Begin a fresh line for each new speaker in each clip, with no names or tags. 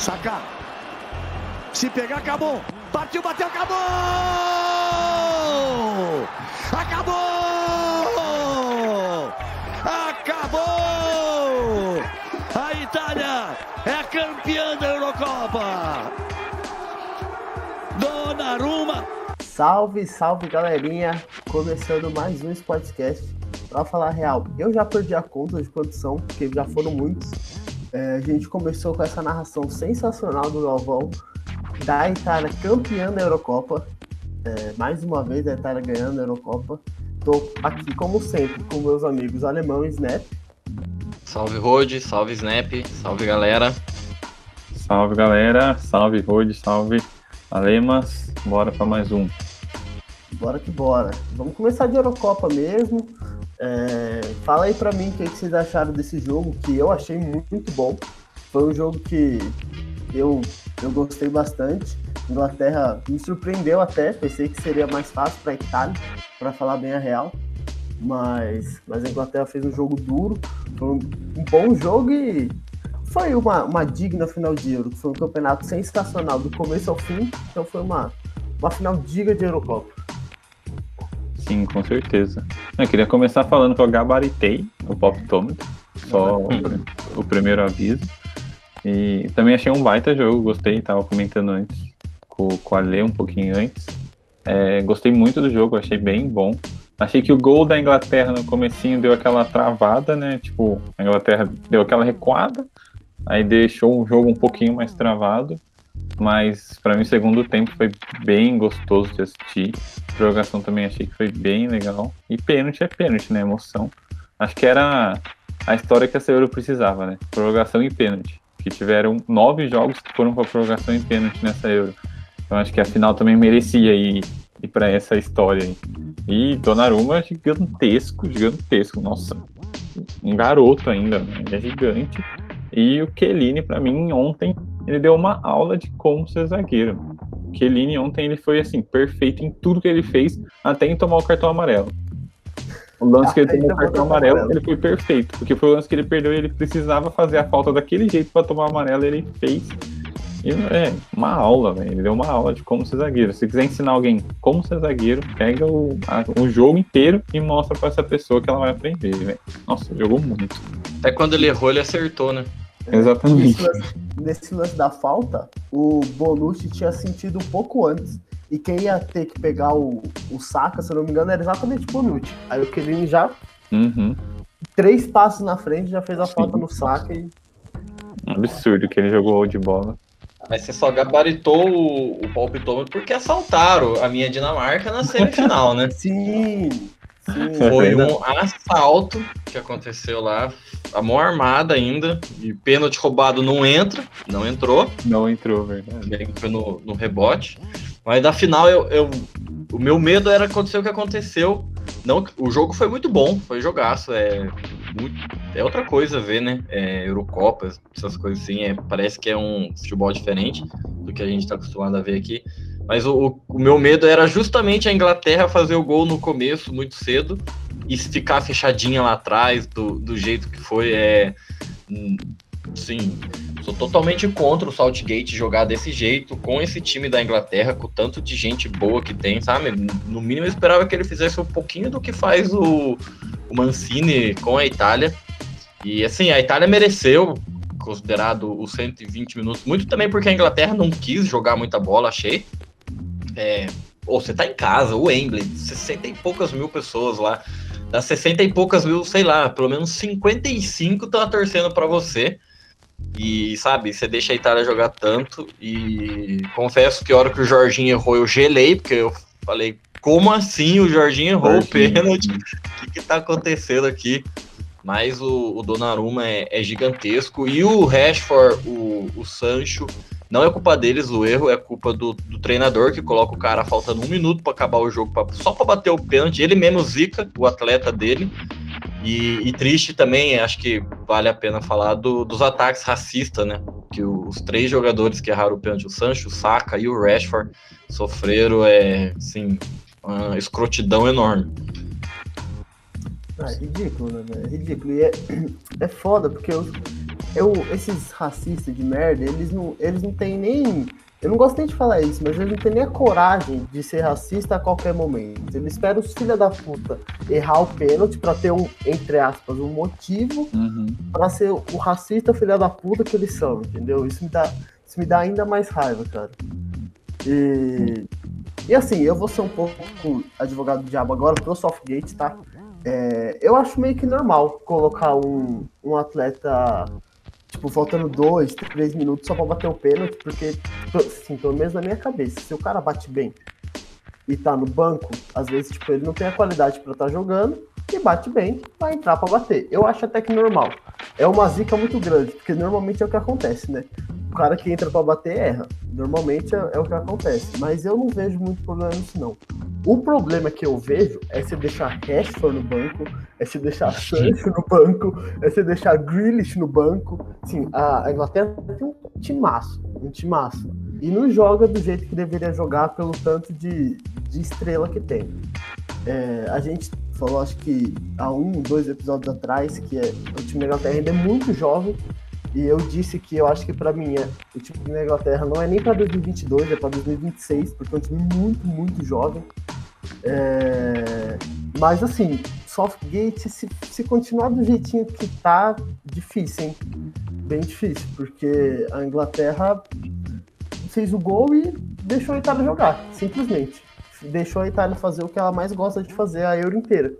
Sacar. Se pegar, acabou. Partiu, bateu, acabou! Acabou! Acabou! A Itália é campeã da Eurocopa! Donnarumma!
Salve, salve galerinha! Começando mais um Sportscast. Pra falar real, eu já perdi a conta de são, porque já foram muitos. É, a gente começou com essa narração sensacional do Galvão da Itália campeã da Eurocopa. É, mais uma vez a Itália ganhando a Eurocopa. Estou aqui, como sempre, com meus amigos alemão e Snap.
Salve Rode, salve Snap, salve galera.
Salve galera, salve Rode, salve Alemas. Bora para mais um.
Bora que bora. Vamos começar de Eurocopa mesmo. É, fala aí para mim o que, que vocês acharam desse jogo, que eu achei muito bom. Foi um jogo que eu, eu gostei bastante. Inglaterra me surpreendeu até, pensei que seria mais fácil para Itália, para falar bem a real. Mas, mas a Inglaterra fez um jogo duro, foi um, um bom jogo e foi uma, uma digna final de Euro. Foi um campeonato sensacional do começo ao fim, então foi uma, uma final digna de Eurocopa.
Sim, com certeza. Eu queria começar falando que eu gabaritei o Poptômetro, só o, o primeiro aviso. E também achei um baita jogo, gostei, tava comentando antes com, com a Lê um pouquinho antes. É, gostei muito do jogo, achei bem bom. Achei que o gol da Inglaterra no comecinho deu aquela travada, né? Tipo, a Inglaterra deu aquela recuada, aí deixou o jogo um pouquinho mais travado. Mas para mim o segundo tempo foi bem gostoso de assistir. A prorrogação também achei que foi bem legal. E pênalti é pênalti, né? Emoção. Acho que era a história que a Euro precisava, né? Prorrogação e pênalti que tiveram nove jogos que foram para prorrogação em pênalti nessa Euro. Então acho que a final também merecia ir, ir para essa história aí. E Donnarumma gigantesco, gigantesco, nossa, um garoto ainda, né? ele é gigante. E o Chiellini, para mim, ontem, ele deu uma aula de como ser zagueiro. O Chiellini ontem ele foi assim, perfeito em tudo que ele fez, até em tomar o cartão amarelo. O lance que ele tomou o cartão amarelo, ele foi perfeito, porque foi o lance que ele perdeu e ele precisava fazer a falta daquele jeito para tomar o amarelo, ele fez. E é uma aula, velho. Ele deu uma aula de como ser zagueiro. Se quiser ensinar alguém como ser zagueiro, pega o, a, o jogo inteiro e mostra para essa pessoa que ela vai aprender, velho. Nossa, jogou muito.
Até quando ele errou, ele acertou, né?
Exatamente.
Nesse lance, nesse lance da falta, o Bonucci tinha sentido um pouco antes. E quem ia ter que pegar o, o saca, se eu não me engano, era exatamente o Bonucci. Aí o Kelini já.
Uhum.
Três passos na frente, já fez a Sim. falta no saca e.
Absurdo que ele jogou de bola.
Mas você só gabaritou o, o palpitômetro porque assaltaram a minha Dinamarca na semifinal, né?
Sim.
Foi um assalto que aconteceu lá, a mão armada ainda, e pênalti roubado não entra, não entrou.
Não entrou, verdade.
Foi no, no rebote. Mas na final, eu, eu, o meu medo era acontecer o que aconteceu. Não, o jogo foi muito bom, foi jogaço. É, é outra coisa ver, né? É, Eurocopas, essas coisas assim. É, parece que é um futebol diferente do que a gente está acostumado a ver aqui. Mas o, o, meu medo era justamente a Inglaterra fazer o gol no começo, muito cedo, e ficar fechadinha lá atrás, do, do jeito que foi. É, sim, sou totalmente contra o Saltgate jogar desse jeito, com esse time da Inglaterra, com tanto de gente boa que tem, sabe? No mínimo eu esperava que ele fizesse um pouquinho do que faz o, o Mancini com a Itália. E assim, a Itália mereceu, considerado os 120 minutos, muito também porque a Inglaterra não quis jogar muita bola, achei. É, ou você tá em casa, o Wembley, 60 e poucas mil pessoas lá. Das 60 e poucas mil, sei lá, pelo menos 55 estão torcendo para você. E, sabe, você deixa a Itália jogar tanto. E confesso que a hora que o Jorginho errou, eu gelei, porque eu falei, como assim o Jorginho errou Jorginho. o pênalti? O que, que tá acontecendo aqui? Mas o, o Donnarumma é, é gigantesco. E o Rashford, o, o Sancho, não é culpa deles o erro, é culpa do, do treinador que coloca o cara faltando um minuto para acabar o jogo, pra, só para bater o pênalti. Ele mesmo zica o atleta dele. E, e, triste também, acho que vale a pena falar do, dos ataques racistas, né? Que os três jogadores que erraram o pênalti, o Sancho, o Saka e o Rashford, sofreram, é, assim, uma escrotidão enorme.
Ah, é ridículo, né? É ridículo. E é, é foda, porque eu, eu, esses racistas de merda, eles não, eles não têm nem. Eu não gosto nem de falar isso, mas eles não têm nem a coragem de ser racista a qualquer momento. Eles esperam os filha da puta errar o pênalti pra ter um, entre aspas, um motivo
Uhum.
pra ser o racista filha da puta que eles são, entendeu? Isso me dá, isso me dá ainda mais raiva, cara. E, e assim, eu vou ser um pouco advogado do diabo agora pro Softgate, tá? É, eu acho meio que normal colocar um, um atleta, tipo, faltando dois, três minutos só pra bater o pênalti, porque, assim, pelo menos na minha cabeça, se o cara bate bem e tá no banco, às vezes, tipo, ele não tem a qualidade pra estar jogando e bate bem, vai entrar pra bater. Eu acho até que normal. É uma zica muito grande, porque normalmente é o que acontece, né? O cara que entra pra bater erra. Normalmente é, é o que acontece. Mas eu não vejo muito problema nisso, não. O problema que eu vejo é se deixar Rashford no banco, é se deixar Sancho no banco, é se deixar Grealish no banco. Sim, a a Inglaterra tem um timaço, um timaço. E não joga do jeito que deveria jogar pelo tanto de, de estrela que tem. É, a gente falou, acho que há um, dois episódios atrás, que é, o time da Inglaterra ainda é muito jovem. E eu disse que eu acho que pra mim é, o time da Inglaterra não é nem pra 2022, é pra 2026, porque é um time muito, muito jovem. É, mas assim, Softgate, se, se continuar do jeitinho que tá, difícil, hein? Bem difícil, porque a Inglaterra fez o gol e deixou a Itália jogar, simplesmente. Deixou a Itália fazer o que ela mais gosta de fazer a Euro inteira.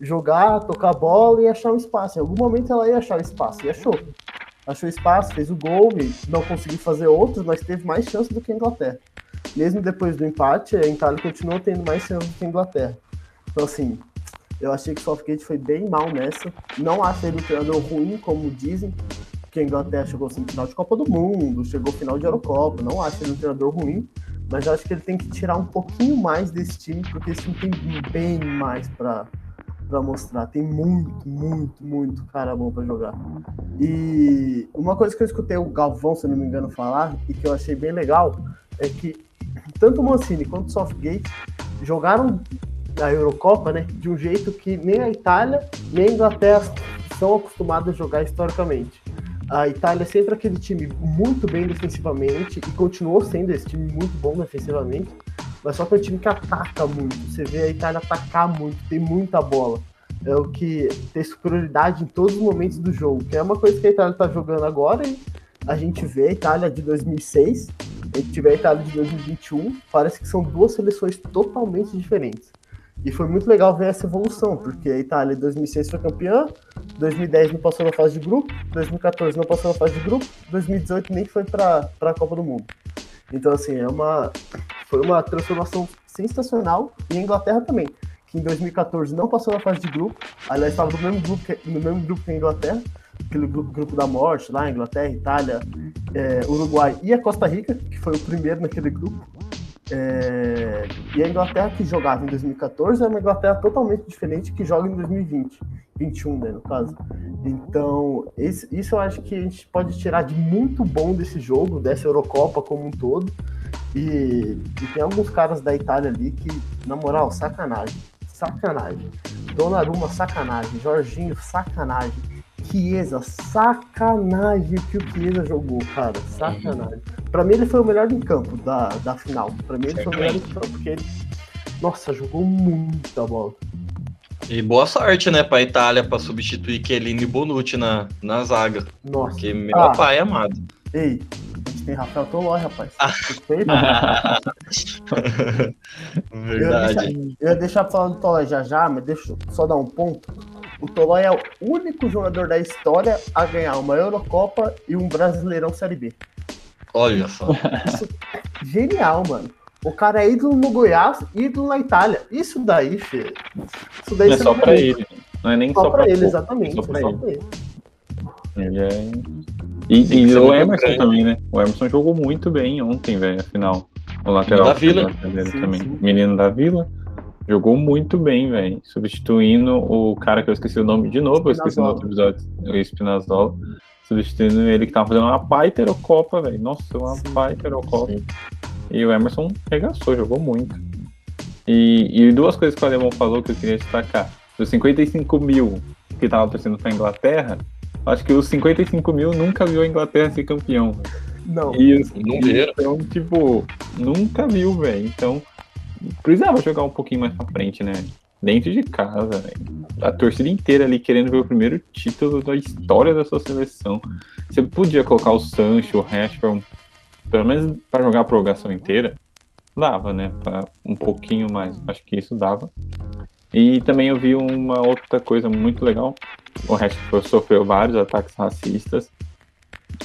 Jogar, tocar a bola e achar um espaço. Em algum momento ela ia achar o espaço, e achou. Achou espaço, fez o gol e não conseguiu fazer outros, mas teve mais chance do que a Inglaterra. Mesmo depois do empate, a Itália continuou tendo mais chance do que a Inglaterra. Então, assim, eu achei que o Southgate foi bem mal nessa. Não acho ele um treinador ruim, como dizem, que a Inglaterra chegou assim, final de Copa do Mundo, chegou final de Eurocopa. Não acho ele um treinador ruim, mas eu acho que ele tem que tirar um pouquinho mais desse time, porque esse time tem bem mais para para mostrar. Tem muito, muito, muito cara bom para jogar. E uma coisa que eu escutei o Galvão, se não me engano, falar e que eu achei bem legal é que tanto o Mancini quanto o Southgate jogaram a Eurocopa, né, de um jeito que nem a Itália nem a Inglaterra são acostumados a jogar historicamente. A Itália sempre aquele time muito bem defensivamente e continuou sendo esse time muito bom defensivamente, mas só que é um time que ataca muito. Você vê a Itália atacar muito, tem muita bola. É o que tem superioridade em todos os momentos do jogo, que é uma coisa que a Itália está jogando agora e a gente vê a Itália de 2006, a gente vê a Itália de 2021, parece que são duas seleções totalmente diferentes. E foi muito legal ver essa evolução, porque a Itália em 2006 foi campeã, 2010 não passou na fase de grupo, 2014 não passou na fase de grupo, 2018 nem foi para a Copa do Mundo. Então, assim, é uma, foi uma transformação sensacional. E a Inglaterra também, que em 2014 não passou na fase de grupo, aliás, estava no mesmo grupo que, no mesmo grupo que a Inglaterra, aquele grupo, grupo da morte lá, Inglaterra, Itália, é, Uruguai e a Costa Rica, que foi o primeiro naquele grupo. É, e a Inglaterra que jogava em 2014 é uma Inglaterra totalmente diferente que joga em 2020, 21, né, no caso. Então, esse, isso eu acho que a gente pode tirar de muito bom desse jogo, dessa Eurocopa como um todo. E, e tem alguns caras da Itália ali que, na moral, sacanagem. Sacanagem. Donnarumma, sacanagem. Jorginho, sacanagem. Chiesa, sacanagem que o Chiesa jogou, cara. Sacanagem. Pra mim, ele foi o melhor em campo da, da final. Pra mim, ele foi o melhor em campo, porque ele. Nossa, jogou muita bola.
E boa sorte, né, pra Itália pra substituir Chiellini e Bonucci na, na zaga.
Nossa.
Porque meu
Ah.
pai amado.
Ei, a gente tem Rafael Tolói, rapaz. Respeita. Eu ia,
Verdade.
deixar, eu ia deixar pra falar do Tolói já já, mas deixa eu só dar um ponto. O Tolói é o único jogador da história a ganhar uma Eurocopa e um Brasileirão Série B.
Olha só.
Isso é genial, mano. O cara é ídolo no Goiás, ídolo na Itália. Isso daí, filho. Isso daí
Não é só
não
pra
vê.
ele. Não é nem
Só,
só,
pra ele,
pouco,
exatamente.
Só
Só
pra
pra
ele.
ele.
É... E, e o Emerson
grande.
também, né? O Emerson jogou muito bem ontem, velho, afinal. O lateral
da Vila.
Sim,
também.
sim.
Menino da Vila. Jogou muito bem, velho. Substituindo o cara que eu esqueci o nome de novo, eu esqueci no outro episódio, o Espinazola. Substituindo ele que tava fazendo uma baita Eurocopa, velho. Nossa, uma
Sim.
baita. E o Emerson regaçou, jogou muito. E, e duas coisas que o Alemão falou que eu queria destacar. Dos 55 mil que estavam torcendo pra Inglaterra, acho que os 55 mil nunca viu a Inglaterra ser campeão.
Não.
E
Não viram.
Então, tipo, nunca viu, velho. Então, precisava jogar um pouquinho mais pra frente, né? Dentro de casa. A torcida inteira ali querendo ver o primeiro título da história da sua seleção. Você podia colocar o Sancho, o Rashford, pelo menos pra jogar a prorrogação inteira, dava, né? Pra um pouquinho mais. Acho que isso dava. E também eu vi uma outra coisa muito legal. O Rashford sofreu vários ataques racistas.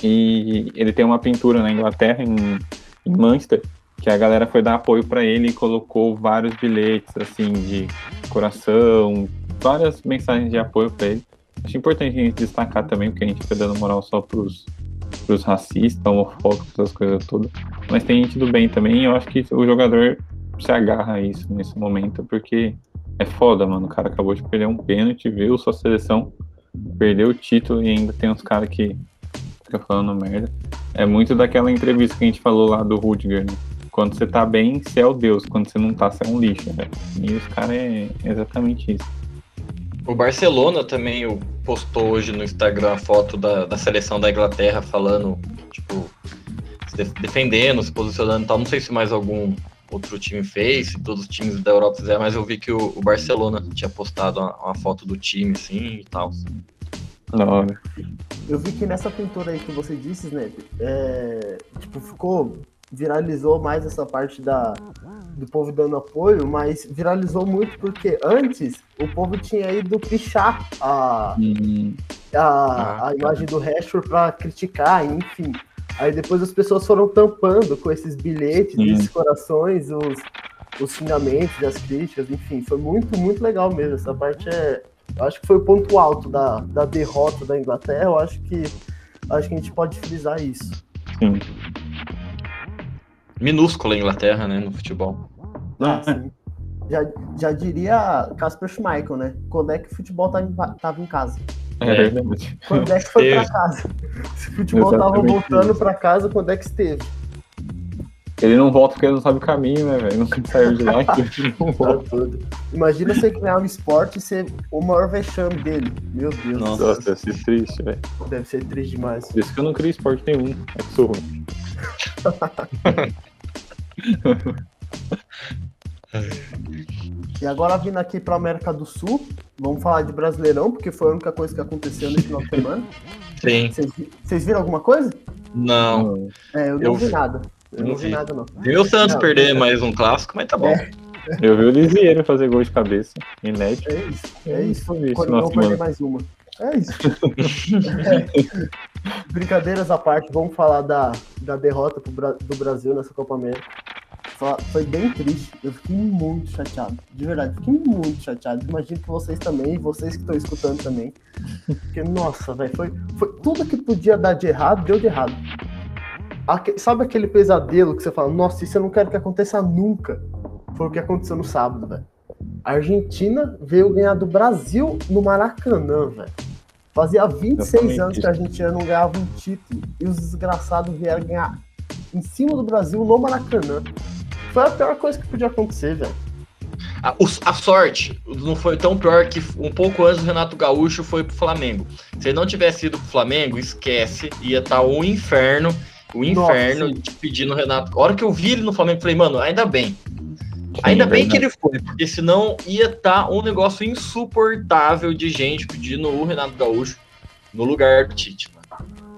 E ele tem uma pintura na Inglaterra, em, em Manchester, que a galera foi dar apoio pra ele e colocou vários bilhetes, assim, de coração, várias mensagens de apoio pra ele. Acho importante a gente destacar também, porque a gente fica dando moral só pros, pros racistas, homofóbicos, essas coisas todas. Mas tem gente do bem também, e eu acho que o jogador se agarra a isso nesse momento, porque é foda, mano. O cara acabou de perder um pênalti, viu sua seleção, perdeu o título e ainda tem uns caras que fica falando merda. É muito daquela entrevista que a gente falou lá do Rudiger, né? Quando você tá bem, você é o Deus. Quando você não tá, você é um lixo, velho. E os caras é exatamente isso.
O Barcelona também postou hoje no Instagram a foto da, da seleção da Inglaterra falando, tipo, se def- defendendo, se posicionando e tal. Não sei se mais algum outro time fez, se todos os times da Europa fizeram, mas eu vi que o, o Barcelona tinha postado uma, uma foto do time, assim, e tal.
Da hora.
Eu vi que nessa pintura aí que você disse, Snap, é, tipo, ficou. Viralizou mais essa parte da, do povo dando apoio, mas viralizou muito porque antes o povo tinha ido pichar a,
Hum,
a, a imagem do Rashford pra criticar, enfim. Aí depois as pessoas foram tampando com esses bilhetes,
Sim.
esses corações, os, os xingamentos, as críticas, enfim. Foi muito, muito legal mesmo. Essa parte é. Eu acho que foi o ponto alto da, da derrota da Inglaterra. Eu acho que acho que a gente pode frisar isso.
sim.
Minúscula a Inglaterra, né, no futebol.
Ah,
Assim, já, já diria Casper Schmeichel, né? Quando é que o futebol tava em, tava em casa?
é
É.
verdade.
Quando é que foi pra
Esteve.
casa? Se o futebol tava
Exatamente
voltando
isso.
pra casa, quando é que esteve?
Ele não volta porque ele não sabe o caminho, né, velho? Nunca saiu de lá, ele não
Tá
volta.
tudo. Imagina você ganhar um esporte e ser o maior vexame dele. Meu Deus do
Nossa.
Nossa, deve ser triste, velho.
Deve ser triste demais.
Por isso que eu não crio esporte nenhum. É que sou ruim.
E agora vindo aqui pra América do Sul, vamos falar de Brasileirão, porque foi a única coisa que aconteceu nesse final de semana.
Sim.
Vocês vi- Vocês viram alguma coisa?
Não.
É, eu não
Eu
vi
vi.
nada. Eu não vi
vi.
nada, não.
Viu o Santos
Não,
perder
é.
mais um clássico, mas tá bom.
É.
Eu vi o Lisieiro fazer gol de cabeça. Inédito.
É isso. É isso.
Eu vi isso
Quando não perder mais uma. É isso. É. Brincadeiras à parte, vamos falar da, da derrota pro do Brasil nessa Copa América. Foi bem triste. Eu fiquei muito chateado. De verdade, fiquei muito chateado. Imagino que vocês também, e vocês que estão escutando também. Porque, nossa, velho, foi, foi tudo que podia dar de errado, deu de errado. Aque- sabe aquele pesadelo que você fala, nossa, isso eu não quero que aconteça nunca? Foi o que aconteceu no sábado, velho. A Argentina veio ganhar do Brasil no Maracanã, velho. Fazia 26
Exatamente
anos que a Argentina não ganhava um título. E os desgraçados vieram ganhar em cima do Brasil no Maracanã. Foi a pior coisa que podia acontecer, velho.
A, a sorte não foi tão pior que um pouco antes o Renato Gaúcho foi pro Flamengo. Se ele não tivesse ido pro Flamengo, esquece, ia estar um inferno, o inferno
sim.
de pedir no Renato. A hora que eu vi ele no Flamengo, eu falei, mano, ainda bem. Ainda
Sim,
bem que ele foi, porque senão ia estar um negócio insuportável de gente pedindo o Renato Gaúcho no lugar do Tite, mano.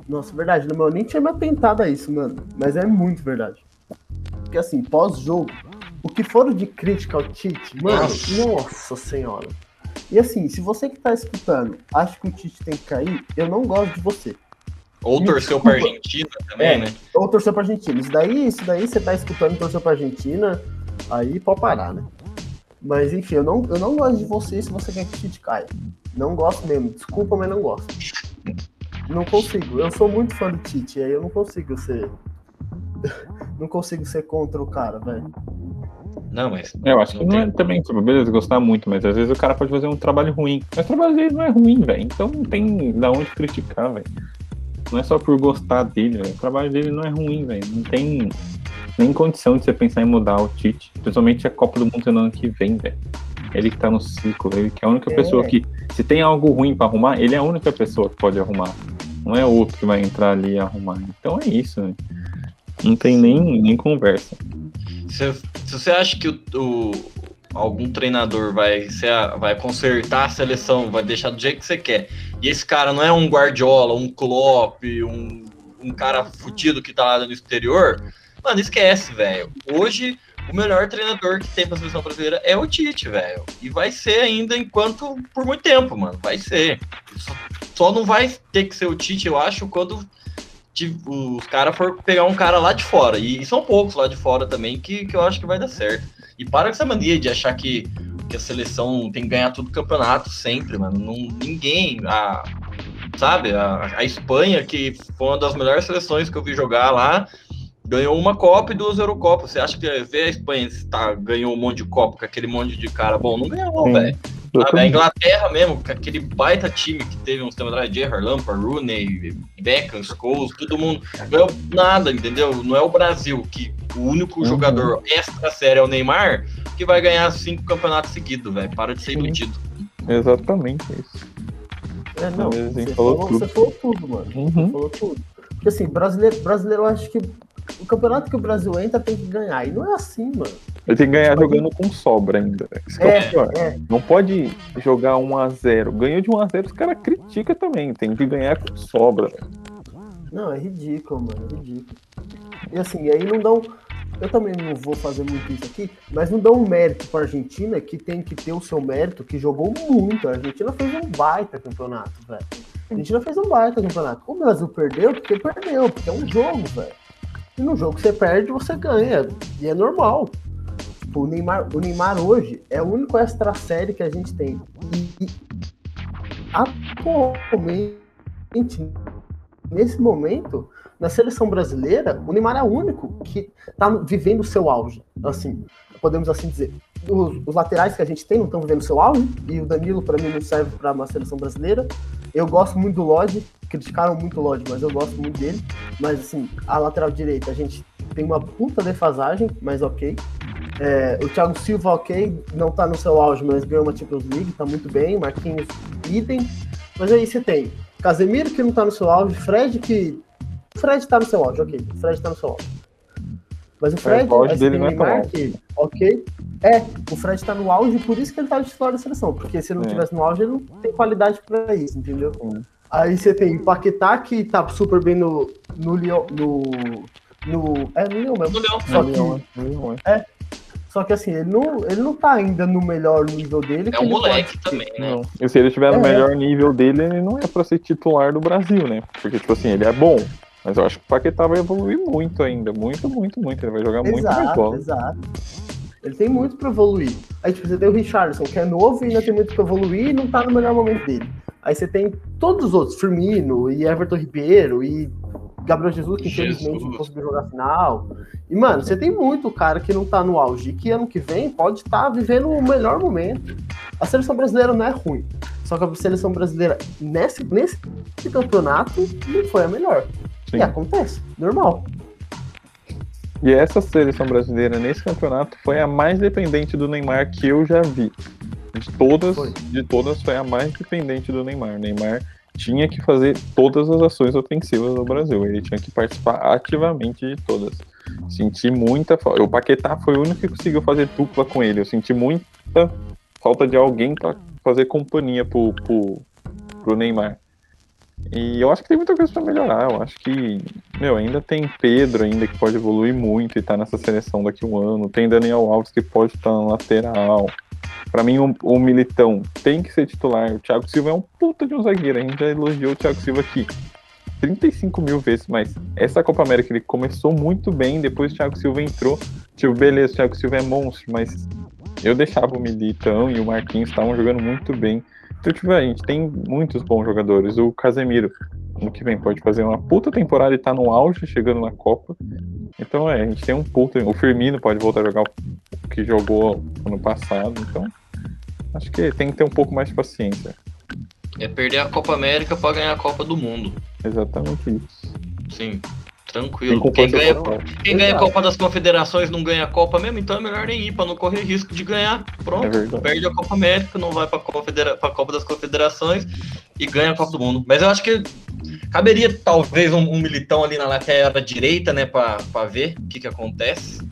Nossa, verdade, não, eu nem tinha me atentado a isso, mano. Mas é muito verdade. Porque assim, pós-jogo, o que foram de crítica ao Tite, mano,
Nossa.
nossa senhora. E assim, se você que tá escutando acha que o Tite tem que cair, eu não gosto de você.
Ou
Me
torceu
desculpa.
pra Argentina também,
É.
né?
Ou torceu pra Argentina. Isso daí, isso daí você tá escutando e torceu pra Argentina, aí pode parar, né? Mas enfim, eu não, eu não gosto de você se você quer que o Tite caia. Não gosto mesmo. Desculpa, mas não gosto. Não consigo. Eu sou muito fã do Tite, aí eu não consigo ser. não consigo ser contra o cara, velho.
Não, mas.
Eu acho que
Não
é também, tipo, beleza, gostar muito, mas às vezes o cara pode fazer um trabalho ruim. Mas o trabalho dele não é ruim, velho. Então não tem da onde criticar, velho. Não é só por gostar dele, velho. O trabalho dele não é ruim, velho. Não tem nem condição de você pensar em mudar o Tite. Principalmente a Copa do Mundo no ano que vem, velho. Ele que tá no ciclo, ele que é a única
É.
pessoa que, se tem algo ruim pra arrumar, ele é a única pessoa que pode arrumar. Não é outro que vai entrar ali e arrumar. Então é isso, né? Não tem nem, nem conversa.
Se, se você acha que o, o- algum treinador vai, ser a- vai consertar a seleção, vai deixar do jeito que você quer, e esse cara não é um Guardiola, um Klopp, um, um cara fudido que tá lá no exterior, mano, esquece, velho. Hoje, o melhor treinador que tem pra seleção brasileira é o Tite, velho. E vai ser ainda enquanto, por muito tempo, mano. Vai ser. Só, não vai ter que ser o Tite, eu acho, quando os caras for pegar um cara lá de fora. E, e são poucos lá de fora também que, que eu acho que vai dar certo. E para com essa mania de achar que, que a seleção tem que ganhar todo o campeonato sempre, mano. Não, ninguém. A, sabe? A, a Espanha, que foi uma das melhores seleções que eu vi jogar lá, ganhou uma Copa e duas Eurocopas. Você acha que ver a Espanha tá, ganhou um monte de Copa com aquele monte de cara bom? Não ganhou, velho. A. Inglaterra mesmo, com aquele baita time que teve uns tempos atrás, Gerrard, Lampard, Rooney, Beckham, Scholes, todo mundo, ganhou nada, entendeu? Não é o Brasil, que o único
Uhum.
jogador extra sério é o Neymar, que vai ganhar cinco campeonatos seguidos, velho. Para de ser
Sim.
iludido.
Exatamente isso.
É, não,
Mas,
você falou
tudo.
você falou tudo, mano.
Uhum.
Você falou tudo. Porque assim, brasileiro, brasileiro, eu acho que o campeonato que o Brasil entra tem que ganhar. E não é assim, mano.
Ele tem que ganhar jogando com sobra ainda. É,
É.
Não pode jogar 1x0. Ganhou de 1x0, os caras criticam também. Tem que ganhar com sobra.
Não, é ridículo, mano. É ridículo. E assim, aí não dão. Eu também não vou fazer muito isso aqui, mas não dão um mérito pra Argentina, que tem que ter o seu mérito, que jogou muito. A Argentina fez um baita campeonato, velho. A Argentina fez um baita campeonato. O Brasil perdeu porque perdeu, porque é um jogo, velho. E no jogo que você perde, você ganha. E é normal. O Neymar, o Neymar hoje é o único extra série que a gente tem. E, e atualmente, nesse momento, na seleção brasileira, o Neymar é o único que tá vivendo o seu auge. Assim, podemos assim dizer. Os, os laterais que a gente tem não estão vivendo o seu auge, e o Danilo, para mim, não serve para uma seleção brasileira. Eu gosto muito do Lodge, criticaram muito o Lodge, mas eu gosto muito dele. Mas, assim, a lateral direita, a gente tem uma puta defasagem, mas ok. É, o Thiago Silva, ok, não tá no seu auge, mas ganhou uma Champions League, tá muito bem. Marquinhos, idem. Mas aí você tem Casemiro, que não tá no seu auge, Fred, que. Fred tá no seu auge, ok. Fred tá no seu auge. Mas o Fred,
o auge
você
dele
tem
não é tão
Neymar,
alto.
que, ok. É, o Fred tá no auge, por isso que ele tá de titular da seleção. Porque se ele não
É.
tivesse no auge, ele não tem qualidade pra isso, entendeu?
Sim.
Aí você tem o Paquetá, que tá super bem no. no Lyon. No. no é, no Lyon mesmo.
No Leão.
Só que,
não é.
Só que assim, ele não, ele não tá ainda no melhor nível dele.
É
que
um moleque também, né?
Não. E se ele estiver no
É.
melhor nível dele, ele não é pra ser titular do Brasil, né? Porque, tipo assim, ele é bom. Mas eu acho que o Paquetá vai evoluir muito ainda. Muito, muito, muito. Ele vai jogar muito mais
Exato,
bola.
exato. Ele tem muito pra evoluir. Aí tipo, você tem o Richardson, que é novo e ainda tem muito pra evoluir e não tá no melhor momento dele. Aí você tem todos os outros, Firmino e Everton Ribeiro e Gabriel Jesus, que infelizmente não conseguiu jogar a final. E, mano, você tem muito cara que não tá no auge, e que ano que vem pode estar vivendo o melhor momento. A seleção brasileira não é ruim. Só que a seleção brasileira, nesse, nesse campeonato, não foi a melhor.
Sim.
E acontece, normal.
E essa seleção brasileira nesse campeonato foi a mais dependente do Neymar que eu já vi. De todas,
Foi.
de todas foi a mais dependente do Neymar. O Neymar tinha que fazer todas as ações ofensivas do Brasil. Ele tinha que participar ativamente de todas. Senti muita falta. O Paquetá foi o único que conseguiu fazer dupla com ele. Eu senti muita falta de alguém para fazer companhia pro, pro, pro Neymar. E eu acho que tem muita coisa para melhorar. Eu acho que, meu, ainda tem Pedro ainda que pode evoluir muito e tá nessa seleção daqui a um ano. Tem Daniel Alves que pode estar na lateral. Pra mim, o, o Militão tem que ser titular. O Thiago Silva é um puta de um zagueiro. A gente já elogiou o Thiago Silva aqui 35 mil vezes, mas essa Copa América ele começou muito bem. Depois o Thiago Silva entrou. Tipo, beleza, o Thiago Silva é monstro, mas eu deixava o Militão e o Marquinhos estavam jogando muito bem. Então, tipo, a gente tem muitos bons jogadores. O Casemiro, ano que vem, pode fazer uma puta temporada e tá no auge, chegando na Copa. Então, é, a gente tem um puta. O Firmino pode voltar a jogar o que jogou ano passado. Então, acho que tem que ter um pouco mais de paciência.
É perder a Copa América pra ganhar a Copa do Mundo.
Exatamente isso.
Sim. Tranquilo. Quem ganha, quem ganha a. Copa das Confederações não ganha a Copa mesmo, então é melhor nem ir pra não correr risco de ganhar.
É
Pronto.
verdade.
Perde a Copa América, não vai pra, confedera pra Copa das Confederações e ganha a Copa do Mundo. Mas eu acho que caberia talvez um, um militão ali na lateral direita, né, pra, pra ver o que que acontece.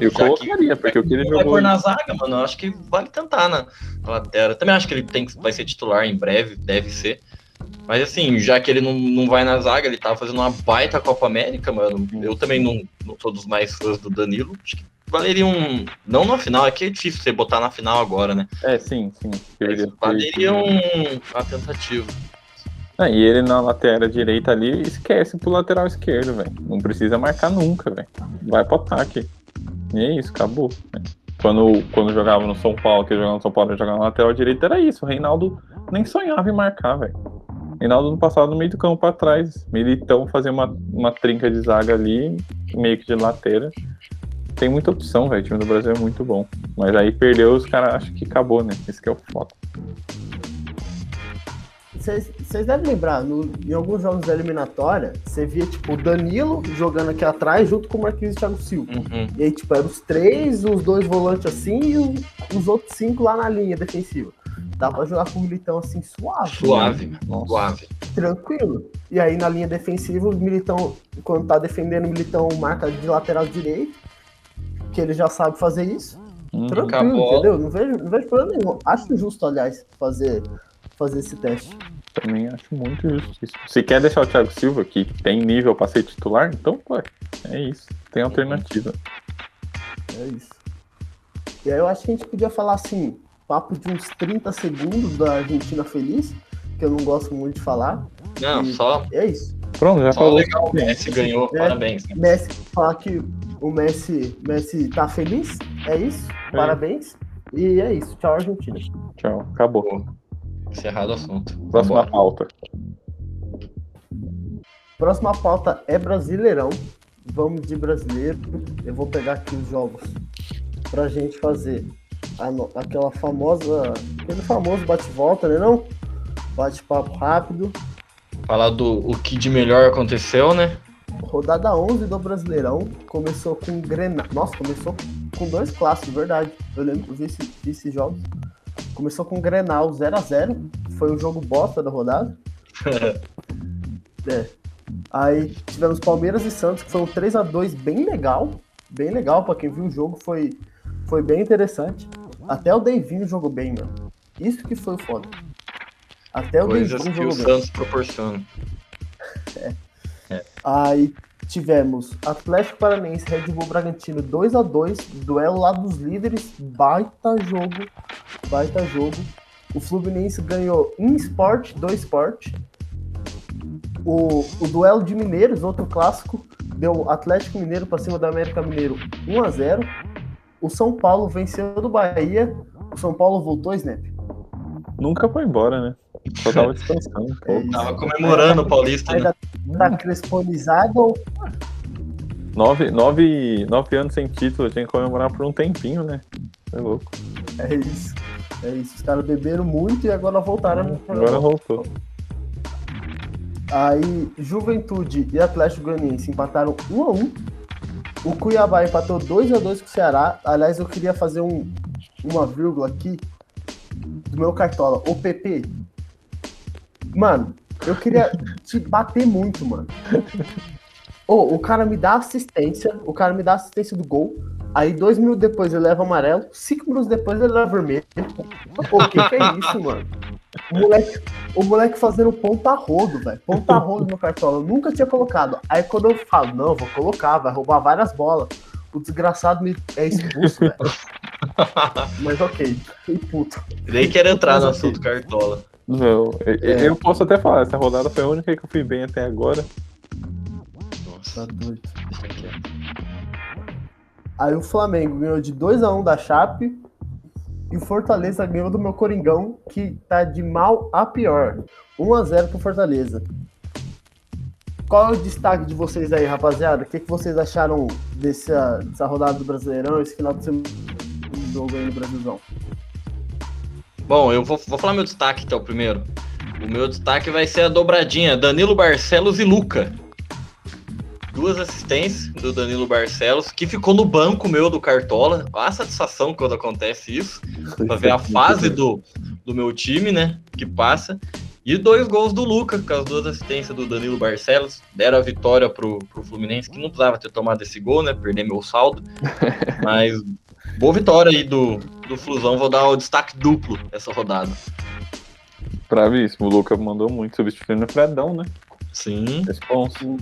Eu
Já que-
colocaria, porque o que ele jogou.
na zaga, mano. Eu acho que vale tentar na, na lateral. Também acho que ele tem, que- vai ser titular em breve, deve ser. Mas assim, já que ele não, não vai na zaga, ele tá fazendo uma baita Copa América, mano. Eu também não, não sou dos mais fãs do Danilo. Acho que valeria um. Não na final, que é difícil você botar na final agora, né?
É, sim, sim.
Mas valeria um, uma tentativa.
Ah, e ele na lateral direita ali, esquece pro lateral esquerdo, velho. Não precisa marcar nunca, velho. Vai pro ataque. E é isso, acabou. Quando, quando jogava no São Paulo, que jogava no São Paulo jogava na lateral direita, era isso. O Reinaldo nem sonhava em marcar, velho. Reinaldo no passado no meio do campo pra trás. Militão fazer uma, uma trinca de zaga ali, meio que de lateira. Tem muita opção, velho. O time do Brasil é muito bom. Mas aí perdeu, os caras acham que acabou, né? Esse que é o foda.
Vocês devem lembrar, no- em alguns jogos da eliminatória, você via, tipo, o Danilo jogando aqui atrás junto com o Marquinhos e o Thiago Silva.
Uhum.
E aí, tipo, eram os três, os dois volantes assim e o- os outros cinco lá na linha defensiva. Dá pra jogar com o Militão assim, suave.
Suave, mano.
Nossa.
Suave.
Tranquilo. E aí na linha defensiva, o Militão, quando tá defendendo, o Militão marca de lateral direito, que ele já sabe fazer isso.
Uhum.
Tranquilo,
Acabou.
entendeu? Não vejo, não vejo problema nenhum. Acho justo, aliás, fazer, fazer esse teste.
Também acho muito justo isso. Se quer deixar o Thiago Silva, que tem nível pra ser titular, então, pô, é isso. Tem alternativa.
É isso. E aí eu acho que a gente podia falar assim, papo de uns 30 segundos da Argentina feliz, que eu não gosto muito de falar.
Não,
E-
só,
É isso.
Pronto, já
só
falou.
legal. O Messi ganhou,
É.
parabéns. né?
Messi, falar que o Messi, Messi tá feliz, é isso.
É.
Parabéns. E é isso. Tchau, Argentina.
Tchau, acabou.
Encerrado o assunto.
Próxima
Vambora.
pauta.
Próxima pauta é Brasileirão. Vamos de brasileiro. Eu vou pegar aqui os jogos pra gente fazer a aquela famosa. Aquele famoso bate-volta, né? Não? Bate-papo rápido.
Falar do o que de melhor aconteceu, né?
Rodada 11 do Brasileirão. Começou com Grenal. Nossa, começou com dois clássicos, verdade. Eu lembro, eu vi, esse, vi esses jogos. Começou com Grenal 0x0. Foi o jogo bosta da rodada. É. Aí tivemos Palmeiras e Santos, que foi um 3x2 bem legal. Bem legal, pra quem viu o jogo, foi, foi bem interessante. Até o Deivinho jogou bem, mano. Isso que foi o foda. Até o
Coisas
Deivinho
que o
jogou bem.
Santos proporciona.
Aí tivemos Atlético Paranaense, Red Bull Bragantino 2 a 2 duelo lá dos líderes, baita jogo, baita jogo. O Fluminense ganhou um Sport, dois Sport. O, o duelo de Mineiros, outro clássico, deu Atlético Mineiro para cima do América Mineiro 1 a 0. O São Paulo venceu do Bahia. O São Paulo voltou, Snap.
Nunca foi embora, né? Só tava descansando um
É.
Tava comemorando o Paulista?
Ainda tá cresponizado ou
Nove, nove, nove anos sem título, tinha que comemorar por um tempinho, né? É louco.
É isso. É isso. Os caras beberam muito e agora voltaram.
Agora voltou.
Aí, Juventude e Atlético Goianiense empataram 1 a 1 O Cuiabá empatou 2 a 2 com o Ceará. Aliás, eu queria fazer um, uma vírgula aqui do meu cartola. O PP. Mano, eu queria te bater muito, mano. Ô, o cara me dá assistência, o cara me dá assistência do gol. Aí, dois minutos depois, ele leva amarelo. Cinco minutos depois, ele leva vermelho. O que, que é isso, mano? O moleque, o moleque fazendo ponta rodo, velho. Ponta rodo no cartola. Eu nunca tinha colocado. Aí, quando eu falo, não, vou colocar, vai roubar várias bolas. O desgraçado me é expulso, velho. Mas ok, fiquei puto.
Nem quero entrar no
Mas, assim,
assunto cartola.
Não, eu,
É.
eu posso até falar, essa rodada foi a única que eu fui bem até agora.
Nossa,
Tá doido. Aí o Flamengo ganhou de 2x1 da Chape. E o Fortaleza ganhou do meu Coringão, que tá de mal a pior. 1x0 pro Fortaleza. Qual é o destaque de vocês aí, rapaziada? O que, que vocês acharam dessa, dessa rodada do Brasileirão, esse final de semana do jogo aí no Brasilzão?
Bom, eu vou, vou falar meu destaque, que é o primeiro. O meu destaque vai ser a dobradinha: Danilo Barcelos e Luca. duas assistências do Danilo Barcelos, que ficou no banco meu do Cartola. A satisfação quando acontece isso, para ver a fase do, do meu time, né? Que passa. E dois gols do Luca, com as duas assistências do Danilo Barcelos. Deram a vitória pro, pro Fluminense, que não precisava ter tomado esse gol, né? Perder meu saldo. Mas boa vitória aí do, do Flusão. Vou dar o destaque duplo essa rodada.
Bravíssimo. O Luca mandou muito, substituindo o Fredão, né?
Sim.
Responso.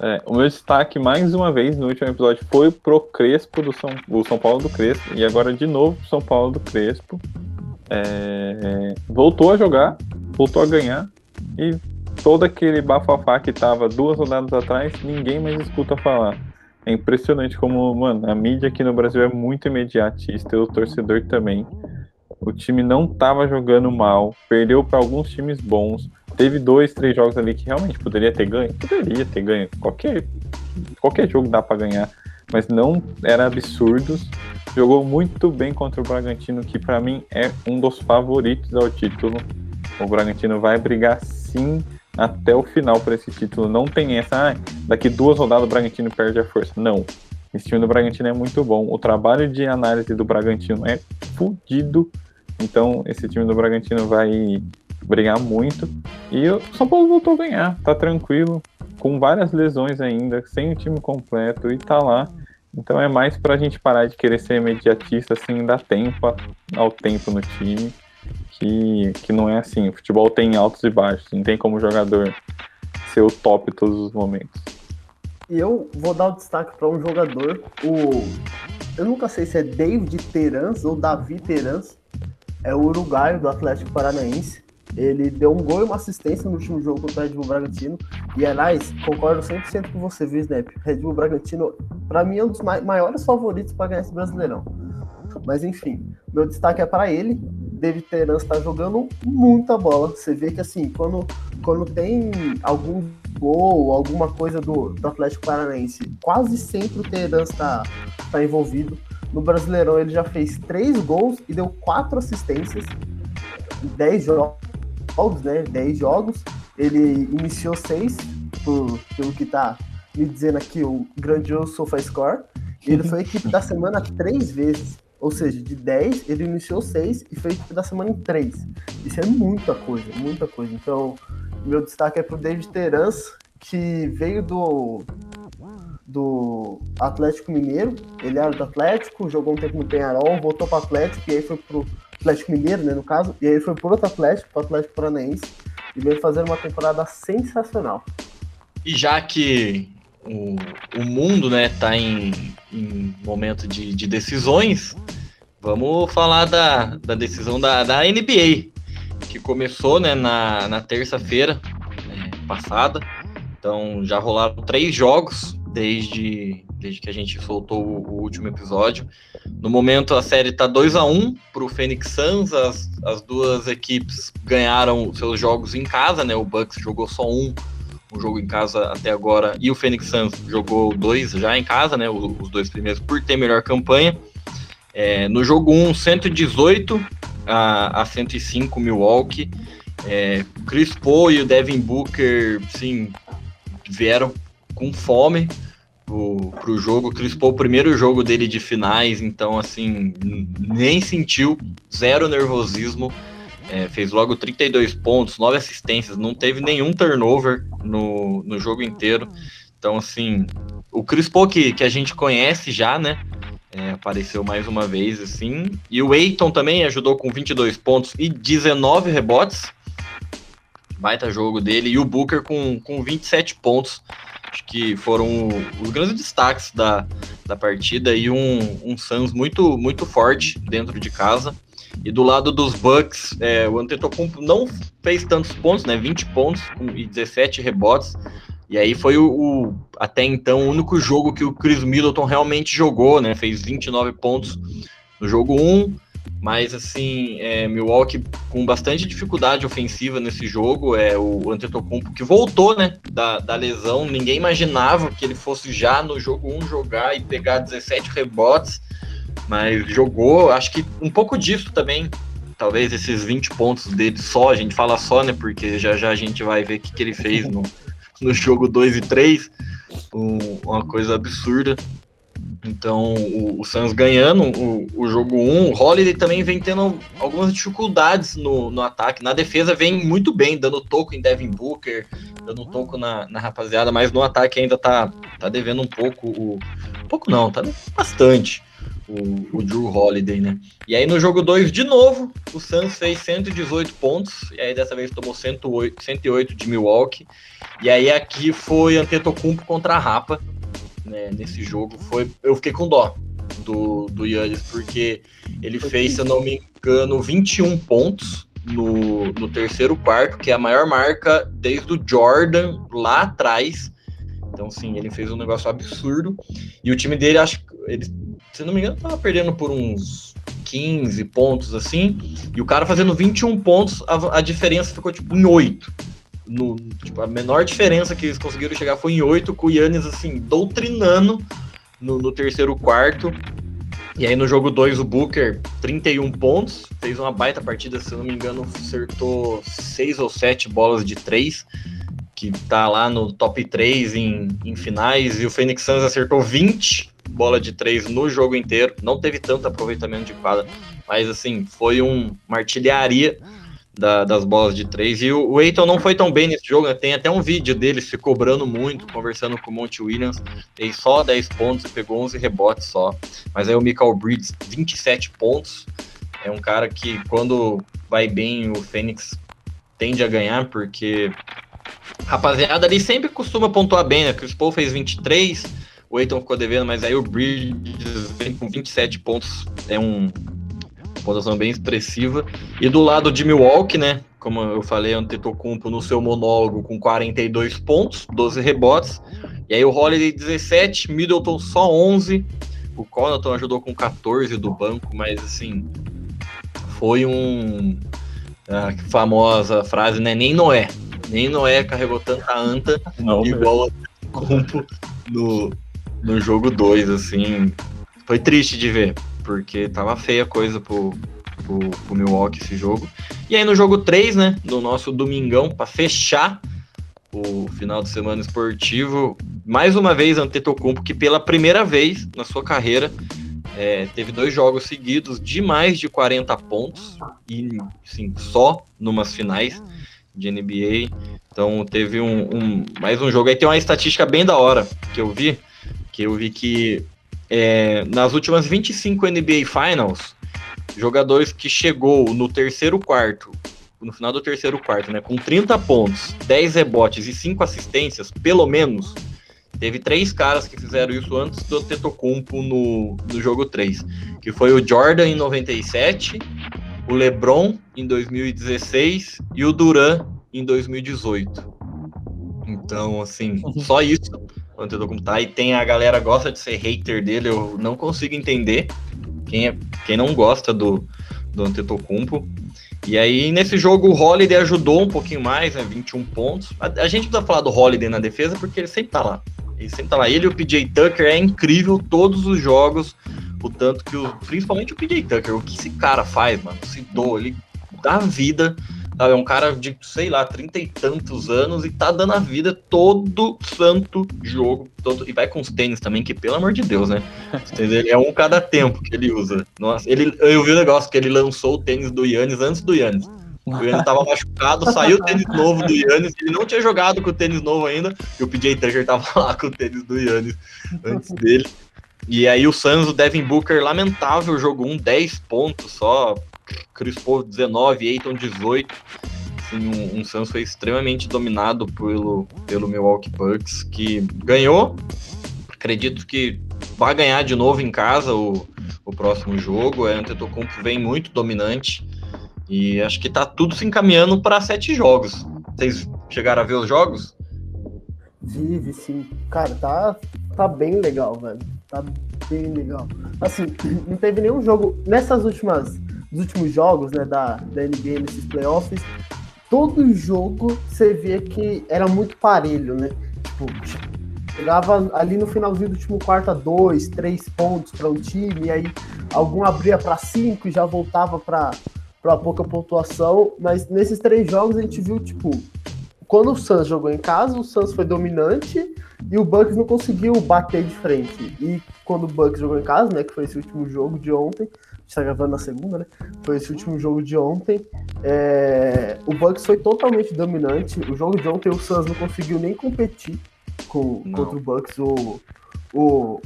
É, o meu destaque, mais uma vez, no último episódio, foi pro Crespo, do São, o São Paulo do Crespo. E agora, de novo, pro São Paulo do Crespo. É, voltou a jogar, voltou a ganhar. E todo aquele bafafá que tava duas rodadas atrás, ninguém mais escuta falar. É impressionante como, mano, a mídia aqui no Brasil é muito imediatista o torcedor também. O time não tava jogando mal, perdeu para alguns times bons. Teve dois, três jogos ali que realmente poderia ter ganho. Poderia ter ganho. Qualquer, qualquer jogo dá para ganhar. Mas não era absurdos. Jogou muito bem contra o Bragantino, que para mim é um dos favoritos ao título. O Bragantino vai brigar sim até o final para esse título. Não tem essa, ah, daqui duas rodadas o Bragantino perde a força. Não. Esse time do Bragantino é muito bom. O trabalho de análise do Bragantino é fodido. Então, esse time do Bragantino vai brigar muito. E o São Paulo voltou a ganhar, tá tranquilo, com várias lesões ainda, sem o time completo e tá lá. Então é mais pra gente parar de querer ser imediatista, assim, dar tempo ao tempo no time, que, que não é assim. O futebol tem altos e baixos, não tem como jogador ser o top em todos os momentos.
E eu vou dar o destaque para um jogador, o. Eu nunca sei se é David Terans ou Davi Terans, é o uruguaio do Atlético Paranaense. Ele deu um gol e uma assistência no último jogo contra o Red Bull Bragantino. E, aliás, concordo 100% com você, viu, Snap? Red Bull Bragantino, para mim, é um dos maiores favoritos para ganhar esse Brasileirão. Mas, enfim, meu destaque é para ele. David Teran está jogando muita bola. Você vê que, assim, quando, quando tem algum gol, alguma coisa do, do Atlético Paranaense, quase sempre o Teran está tá envolvido. No Brasileirão, ele já fez três gols e deu quatro assistências 10 jogos né? 10 jogos. Ele iniciou seis, por, pelo que tá me dizendo aqui, o grandioso SofaScore. Ele foi equipe da semana três vezes. Ou seja, de 10, ele iniciou seis e foi equipe da semana em três. Isso é muita coisa, muita coisa. Então, meu destaque é pro David Terans, que veio do, do Atlético Mineiro. Ele era do Atlético, jogou um tempo no Penharol, voltou para Atlético e aí foi pro Atlético Mineiro, né, no caso, e aí foi por outro Atlético, pro Atlético Paranaense, e veio fazer uma temporada sensacional.
E já que o, o mundo, né, tá em, em momento de, de decisões, vamos falar da, da decisão da, da NBA, que começou, né, na, na terça-feira é, passada, então já rolaram três jogos desde, desde que a gente soltou o, o último episódio. No momento a série está 2 a 1 para o Phoenix Suns. As, as duas equipes ganharam seus jogos em casa, né? O Bucks jogou só um, um jogo em casa até agora e o Phoenix Suns jogou dois já em casa, né? Os, dois primeiros por ter melhor campanha. É, no jogo 1, 118 a, a 105 Milwaukee. É, Chris Paul e o Devin Booker, sim, vieram com fome pro, pro jogo. Chris Paul, o primeiro jogo dele de finais, então, assim, nem sentiu, zero nervosismo. É, fez logo 32 pontos, 9 assistências, não teve nenhum turnover no, no jogo inteiro. Então, assim, o Chris Paul que, que a gente conhece já, né? É, apareceu mais uma vez, assim. E o Eiton também ajudou com 22 pontos e 19 rebotes. Baita jogo dele. E o Booker com, com 27 pontos acho que foram os grandes destaques da, da partida e um, um Suns muito, muito forte dentro de casa. E do lado dos Bucks, é, o Antetokounmpo não fez tantos pontos, né? 20 pontos e 17 rebotes. E aí foi o, o, até então o único jogo que o Chris Middleton realmente jogou, né? Fez 29 pontos no jogo 1, mas, assim, é, Milwaukee com bastante dificuldade ofensiva nesse jogo. É o Antetokounmpo que voltou, né, da, da lesão. Ninguém imaginava que ele fosse já no jogo 1 jogar e pegar 17 rebotes. Mas jogou, acho que um pouco disso também. Talvez esses 20 pontos dele só, a gente fala só, né? Porque já já a gente vai ver o que, que ele fez no, no jogo 2 e 3. um, uma coisa absurda. Então, o, o Suns ganhando o, o jogo 1, o Holiday também vem tendo algumas dificuldades no, no ataque. Na defesa vem muito bem, dando toco em Devin Booker, dando toco na, na rapaziada, mas no ataque ainda tá, tá devendo um pouco. O, um pouco não, tá bastante o, o Drew Holiday, né? E aí no jogo 2, de novo, o Suns fez 118 pontos, e aí dessa vez tomou 108, 108 de Milwaukee. E aí aqui foi Antetokounmpo contra a Rapa, né, nesse jogo. Foi, eu fiquei com dó do, do Yannis, porque ele fez, se eu não me engano, 21 pontos no, no terceiro quarto, que é a maior marca desde o Jordan lá atrás. Então, sim, ele fez um negócio absurdo. E o time dele, acho que ele, se não me engano, tava perdendo por uns 15 pontos assim. E o cara fazendo 21 pontos, a, a diferença ficou tipo em 8 no, tipo, a menor diferença que eles conseguiram chegar foi em 8, com o Yannis, assim, doutrinando no, no terceiro quarto. E aí no jogo 2 o Booker, 31 pontos, fez uma baita partida, se não me engano, acertou 6 ou 7 bolas de 3, que tá lá no top 3 em, em finais, e o Phoenix Suns acertou 20 bola de 3 no jogo inteiro, não teve tanto aproveitamento de quadra, mas assim, foi um, uma artilharia da, das bolas de três. E o, o Eiton não foi tão bem nesse jogo, né? tem até um vídeo dele se cobrando muito, conversando com o Monte Williams. Fez só 10 pontos e pegou 11 rebotes só. Mas aí o Michael Bridges, 27 pontos. É um cara que, quando vai bem, o Fênix tende a ganhar, porque rapaziada ali sempre costuma pontuar bem, né? Chris Paul fez 23, o Eiton ficou devendo, mas aí o Bridges vem com 27 pontos. É um, pontuação bem expressiva. E do lado de Milwaukee, né? Como eu falei, Antetokounmpo no seu monólogo com 42 pontos, 12 rebotes. E aí o Holiday 17, Middleton só 11. O Connaughton ajudou com 14 do banco, mas assim, foi um a famosa frase, né? Nem Noé. Nem Noé carregou tanta anta Não, igual o Kumpo no, no jogo 2, assim. Foi triste de ver porque tava feia a coisa pro, pro, pro Milwaukee esse jogo. E aí no jogo 3, né, do nosso domingão, para fechar o final de semana esportivo, mais uma vez Antetokounmpo, que pela primeira vez na sua carreira é, teve dois jogos seguidos de mais de 40 pontos, e sim, só numas finais de NBA. Então teve um, um, mais um jogo. Aí tem uma estatística bem da hora que eu vi, que eu vi que é, nas últimas 25 NBA Finals, jogadores que chegou no terceiro quarto, no final do terceiro quarto, né, com 30 pontos, 10 rebotes e 5 assistências, pelo menos, teve três caras que fizeram isso antes do Tetocumpo no, no jogo 3, que foi o Jordan em 97, o LeBron em 2016 e o Duran em 2018. Então, assim, só isso o Antetokounmpo tá. E tem a galera gosta de ser hater dele, eu não consigo entender quem, é, quem não gosta do, do Antetokounmpo. E aí, nesse jogo, o Holiday ajudou um pouquinho mais, né? 21 pontos. A, a, gente precisa falar do Holiday na defesa porque ele sempre tá lá. Ele sempre tá lá. Ele e o PJ Tucker é incrível todos os jogos. O tanto que, o, principalmente o PJ Tucker, o que esse cara faz, mano? Se doa, ele dá vida Sabe? É um cara de, sei lá, trinta e tantos anos e tá dando a vida todo santo jogo. Todo, e vai com os tênis também, que pelo amor de Deus, né? É um cada tempo que ele usa. Nossa, ele, eu vi o negócio que ele lançou o tênis do Yannis antes do Yannis. O Yannis tava machucado, saiu o tênis novo do Yannis, ele não tinha jogado com o tênis novo ainda, e o PJ Tucker tava lá com o tênis do Yannis antes dele. E aí o Suns, o Devin Booker, lamentável, jogou um 10 pontos só, Chris Paul 19, Aiton 18. Assim, um, um Suns foi extremamente dominado pelo, pelo Milwaukee Bucks, que ganhou. Acredito que vai ganhar de novo em casa o, o próximo jogo. A Antetokounmpo vem muito dominante e acho que tá tudo se encaminhando para sete jogos. Vocês chegaram a ver os jogos?
Vi, vi sim. Cara, tá, tá bem legal, velho. Tá bem legal. Assim, não teve nenhum jogo nessas últimas dos últimos jogos né, da, da NBA nesses playoffs, todo jogo você via que era muito parelho, né? Tipo, chegava ali no finalzinho do último quarto a dois, três pontos para um time, e aí algum abria para cinco e já voltava para para pouca pontuação, mas nesses três jogos a gente viu tipo quando o Suns jogou em casa, o Suns foi dominante e o Bucks não conseguiu bater de frente. E quando o Bucks jogou em casa, né, que foi esse último jogo de ontem, gente tá gravando na segunda, né? Foi esse último jogo de ontem. É, o Bucks foi totalmente dominante. O jogo de ontem o Suns não conseguiu nem competir com, contra o Bucks. O, o,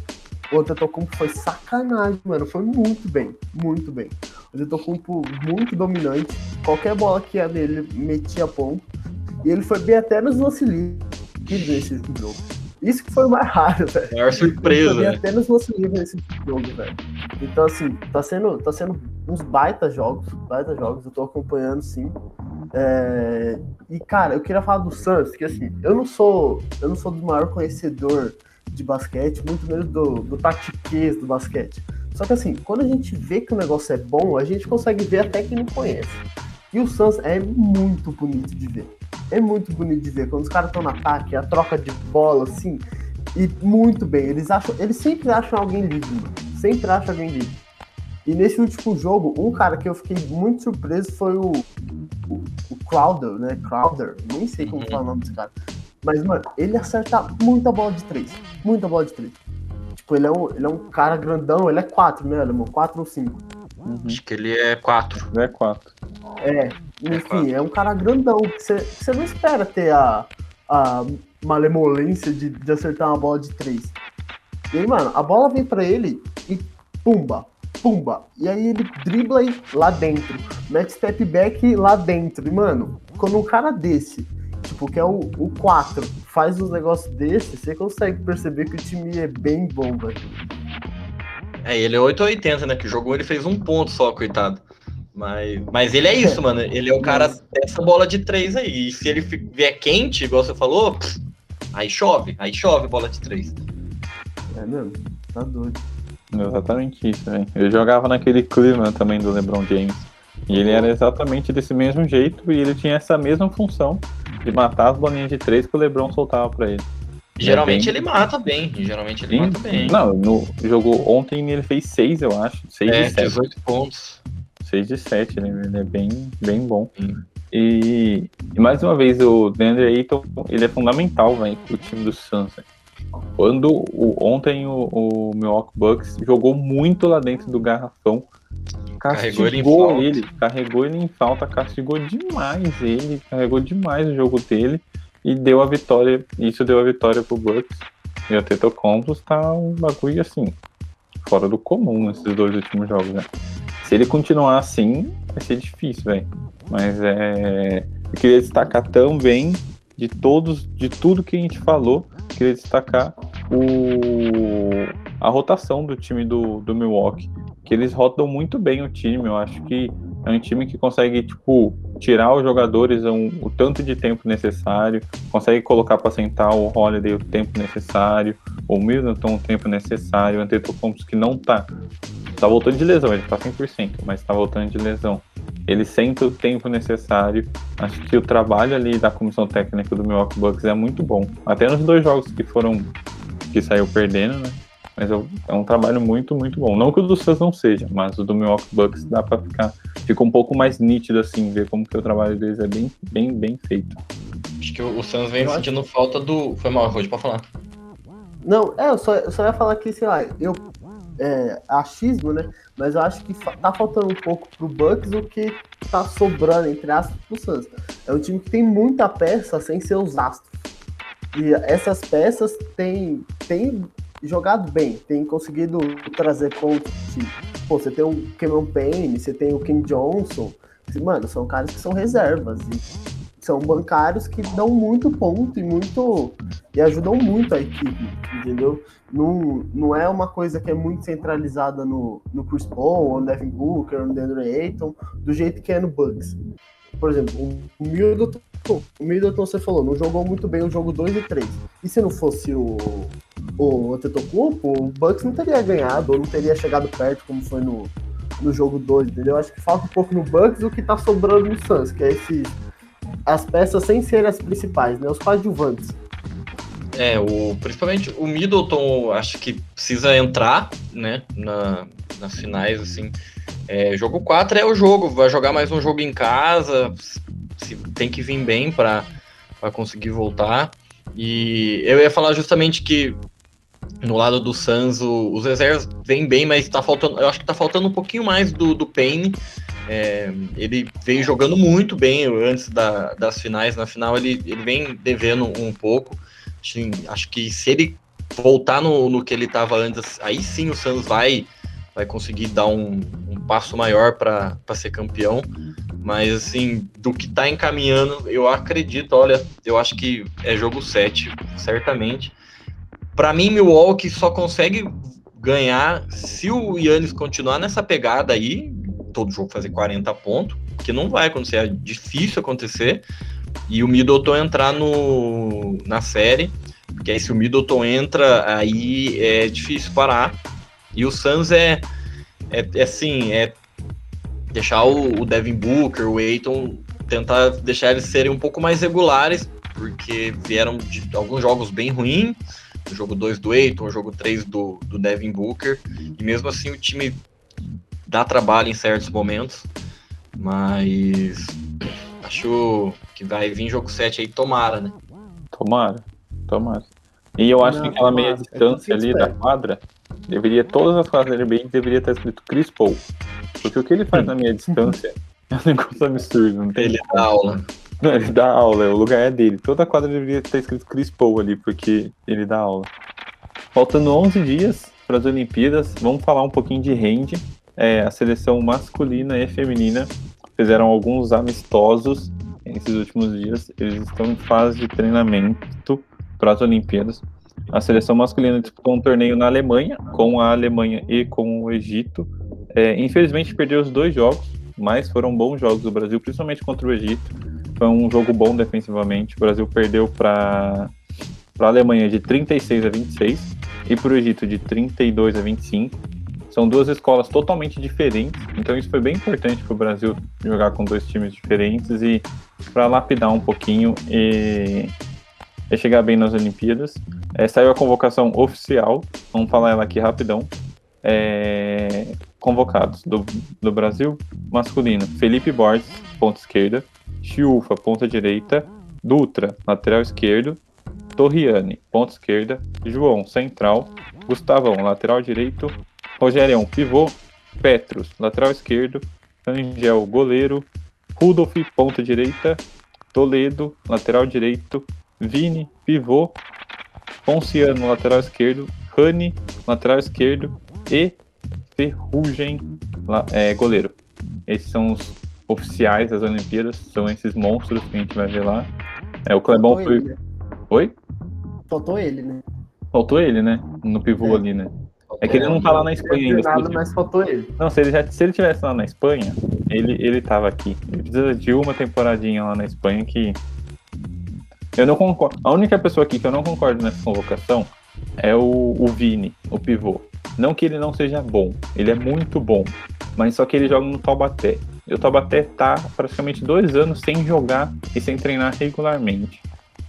o Antetokounmpo foi sacanagem, mano. Foi muito bem, muito bem. O Antetokounmpo muito dominante. Qualquer bola que ia nele, metia ponto. E ele foi bem até nos lance livres nesse jogo. Isso que foi o mais raro, velho.
Maior surpresa.
Foi até nos lance livres nesse jogo, velho. Então, assim, tá sendo, tá sendo uns baita jogos, baita jogos. Eu tô acompanhando, sim. É... E, cara, eu queria falar do Suns, que assim, eu não sou, eu não sou do maior conhecedor de basquete, muito menos do, do tatiquês do basquete. Só que assim, quando a gente vê que o negócio é bom, a gente consegue ver até quem não conhece. E o Suns é muito bonito de ver. É muito bonito de ver. Quando os caras estão no ataque, a troca de bola, assim, e muito bem. Eles acham, eles sempre acham alguém livre, mano. Sempre acham alguém livre. E nesse último jogo, um cara que eu fiquei muito surpreso foi o, o, o Crowder, né? Crowder, nem sei como uhum. fala o nome desse cara. Mas, mano, ele acerta muita bola de três. Muita bola de três. Tipo, ele é um, ele é um cara grandão, ele é quatro, né, alemão? Quatro ou cinco.
Uhum. Acho que ele é quatro.
Ele é quatro.
É, enfim, é, é um cara grandão. Você não espera ter a, a malemolência de, de acertar uma bola de três. E aí, mano, a bola vem pra ele e pumba, pumba. E aí ele dribla aí lá dentro, mete step back lá dentro. E, mano, quando um cara desse, tipo, que é o, o 4, faz uns negócios desse, você consegue perceber que o time é bem bom, velho.
É, ele é 880, né? Que jogou, ele fez um ponto só, coitado. Mas, mas ele é isso, mano. Ele é o cara dessa bola de três aí. E se ele vier quente, igual você falou, aí chove. Aí chove bola de três.
É mesmo? Tá doido.
Exatamente isso, velho. Eu jogava naquele clima também do LeBron James. E ele era exatamente desse mesmo jeito e ele tinha essa mesma função de matar as bolinhas de três que o LeBron soltava para ele.
Geralmente é bem... ele mata bem. Geralmente ele Sim. mata bem.
Não, no, jogou ontem ele fez seis, eu acho. Seis
é, de 7. 18 pontos.
6 de 7, né? Ele é bem, bem bom. E, e, mais uma vez, o DeAndre Ayton, ele é fundamental, velho, pro time do Suns. Quando o, ontem o, o Milwaukee Bucks jogou muito lá dentro do garrafão, castigou carregou ele, ele, carregou ele em falta, castigou demais ele, carregou demais o jogo dele e deu a vitória. Isso deu a vitória pro Bucks. E o Teto Compos tá um bagulho assim, fora do comum nesses dois últimos jogos, né? Se ele continuar assim, vai ser difícil, velho. Mas é. Eu queria destacar também de todos, de tudo que a gente falou, queria destacar o, a rotação do time do, do Milwaukee. Que eles rotam muito bem o time. Eu acho que é um time que consegue, tipo, tirar os jogadores um, o tanto de tempo necessário, consegue colocar para sentar o Holiday o tempo necessário, o Middleton o tempo necessário, o Antetokounmpo que não tá tá voltando de lesão, ele tá 100%, mas tá voltando de lesão. Ele sente o tempo necessário. Acho que o trabalho ali da comissão técnica do Milwaukee Bucks é muito bom. Até nos dois jogos que foram que saiu perdendo, né? Mas é um trabalho muito, muito bom. Não que o do Suns não seja, mas o do Milwaukee Bucks dá para ficar fica um pouco mais nítido assim, ver como que o trabalho deles é bem, bem, bem feito.
Acho que o Suns vem sentindo falta do. Foi mal, Rod, pode falar.
Não, é, eu só, eu só ia falar que, sei lá, eu é, achismo, né? Mas eu acho que tá faltando um pouco pro Bucks o que tá sobrando, entre aspas, pro Suns. É um time que tem muita peça sem ser os astros. E essas peças têm, têm jogado bem, têm conseguido trazer pontos. Você tem o Cameron Payne, você tem o Ken Johnson. Mano, são caras que são reservas. E são bancários que dão muito ponto e muito e ajudam muito a equipe, entendeu? Não, não é uma coisa que é muito centralizada no, no Chris Paul, no Devin Booker, no Deandre Ayton, do jeito que é no Bucks. Por exemplo, o Middleton, o Middleton, você falou, não jogou muito bem o jogo 2 e 3. E se não fosse o, o Antetokounmpo, o Bucks não teria ganhado, ou não teria chegado perto como foi no, no jogo 2, entendeu? Acho que falta um pouco no Bucks o que tá sobrando no Suns, que é esse as peças sem ser as principais, né? Os coadjuvantes.
É, o, principalmente o Middleton, acho que precisa entrar, né, na, nas finais, assim. É, jogo 4 é o jogo, vai jogar mais um jogo em casa, se, tem que vir bem para conseguir voltar. E eu ia falar justamente que no lado do Suns, os reservas vêm bem, mas tá faltando, eu acho que tá faltando um pouquinho mais do, do Payne. É, ele vem jogando muito bem antes da, das finais. Na final ele, ele vem devendo um pouco. Acho, acho que se ele voltar no, no que ele estava antes, aí sim o Suns vai, vai conseguir dar um, um passo maior para ser campeão. Mas assim, do que está encaminhando, eu acredito, olha, eu acho que é jogo 7, certamente. Para mim, Milwaukee só consegue ganhar se o Yannis continuar nessa pegada aí, todo jogo fazer 40 pontos, que não vai acontecer, é difícil acontecer, e o Middleton entrar no, na série, porque aí se o Middleton entra, aí é difícil parar. E o Suns é, é, é assim, é deixar o, o Devin Booker, o Aiton, tentar deixar eles serem um pouco mais regulares, porque vieram de alguns jogos bem ruins, o jogo 2 do Aiton, o jogo 3 do, do Devin Booker, e mesmo assim o time dá trabalho em certos momentos, mas acho que vai vir jogo 7 aí, tomara, né?
Tomara, tomara. E eu acho
Não,
que aquela meia
eu
distância ali
que
da quadra, deveria, todas as quadras da NBA deveria estar escrito Chris Paul. Porque o que ele faz na meia distância é um negócio absurdo, não tem
Ele dá aula.
Não, ele dá aula, o lugar é dele. Toda quadra deveria estar escrito Chris Paul ali, porque ele dá aula. Faltando 11 dias para as Olimpíadas, vamos falar um pouquinho de hand. É, a seleção masculina e feminina fizeram alguns amistosos nesses últimos dias. Eles estão em fase de treinamento para as Olimpíadas. A seleção masculina disputou um torneio na Alemanha, com a Alemanha e com o Egito. É, infelizmente perdeu os dois jogos, mas foram bons jogos do Brasil, principalmente contra o Egito. Foi um jogo bom defensivamente. O Brasil perdeu para a Alemanha de 36 a 26 e para o Egito de 32 a 25. São duas escolas totalmente diferentes, então isso foi bem importante para o Brasil jogar com dois times diferentes e para lapidar um pouquinho e, e chegar bem nas Olimpíadas. É, saiu a convocação oficial, vamos falar ela aqui rapidão. É, convocados do, do Brasil masculino: Felipe Borges, ponta esquerda, Chiufa, ponta direita, Dutra, lateral esquerdo, Torriani, ponta esquerda, João, central, Gustavão, lateral direito, Rogério, pivô, Petros, lateral esquerdo, Angel, goleiro, Rudolf, ponta direita, Toledo, lateral direito, Vini, pivô, Ponciano, lateral esquerdo, Rani, lateral esquerdo e Ferrugem, é, goleiro. Esses são os oficiais das Olimpíadas, são esses monstros que a gente vai ver lá. É, o Clebão
Faltou
foi.
ele, né?
Oi?
Faltou ele, né?
Faltou ele, né? No pivô
É.
ali, né? É que ele não tá lá na Espanha ainda.
nada, mas faltou ele.
Não, se ele, já, se ele tivesse lá na Espanha, ele, ele tava aqui. Ele precisa de uma temporadinha lá na Espanha que. Eu não concordo. A única pessoa aqui que eu não concordo nessa convocação é o, o Vini, o pivô. Não que ele não seja bom, ele é muito bom, mas só que ele joga no Taubaté. E o Taubaté tá praticamente dois anos sem jogar e sem treinar regularmente.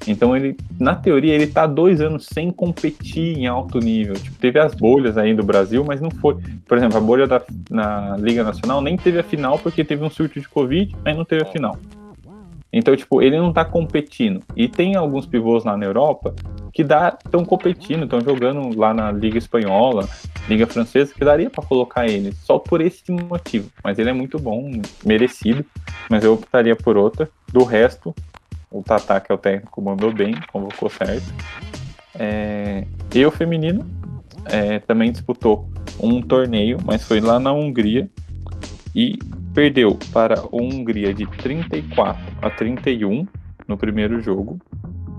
Então ele, na teoria, ele tá dois anos sem competir em alto nível. Tipo, teve as bolhas aí do Brasil, mas não foi. Por exemplo, a bolha da, na Liga Nacional nem teve a final porque teve um surto de Covid, aí não teve a final. Então, tipo, ele não tá competindo. E tem alguns pivôs lá na Europa que estão competindo, estão jogando lá na Liga Espanhola, Liga Francesa, que daria para colocar ele, só por esse motivo. Mas ele é muito bom, merecido, mas eu optaria por outra. Do resto, o Tatá, que é o técnico, mandou bem, convocou certo. É, e o feminino é, também disputou um torneio, mas foi lá na Hungria e perdeu para a Hungria de 34 a 31 no primeiro jogo.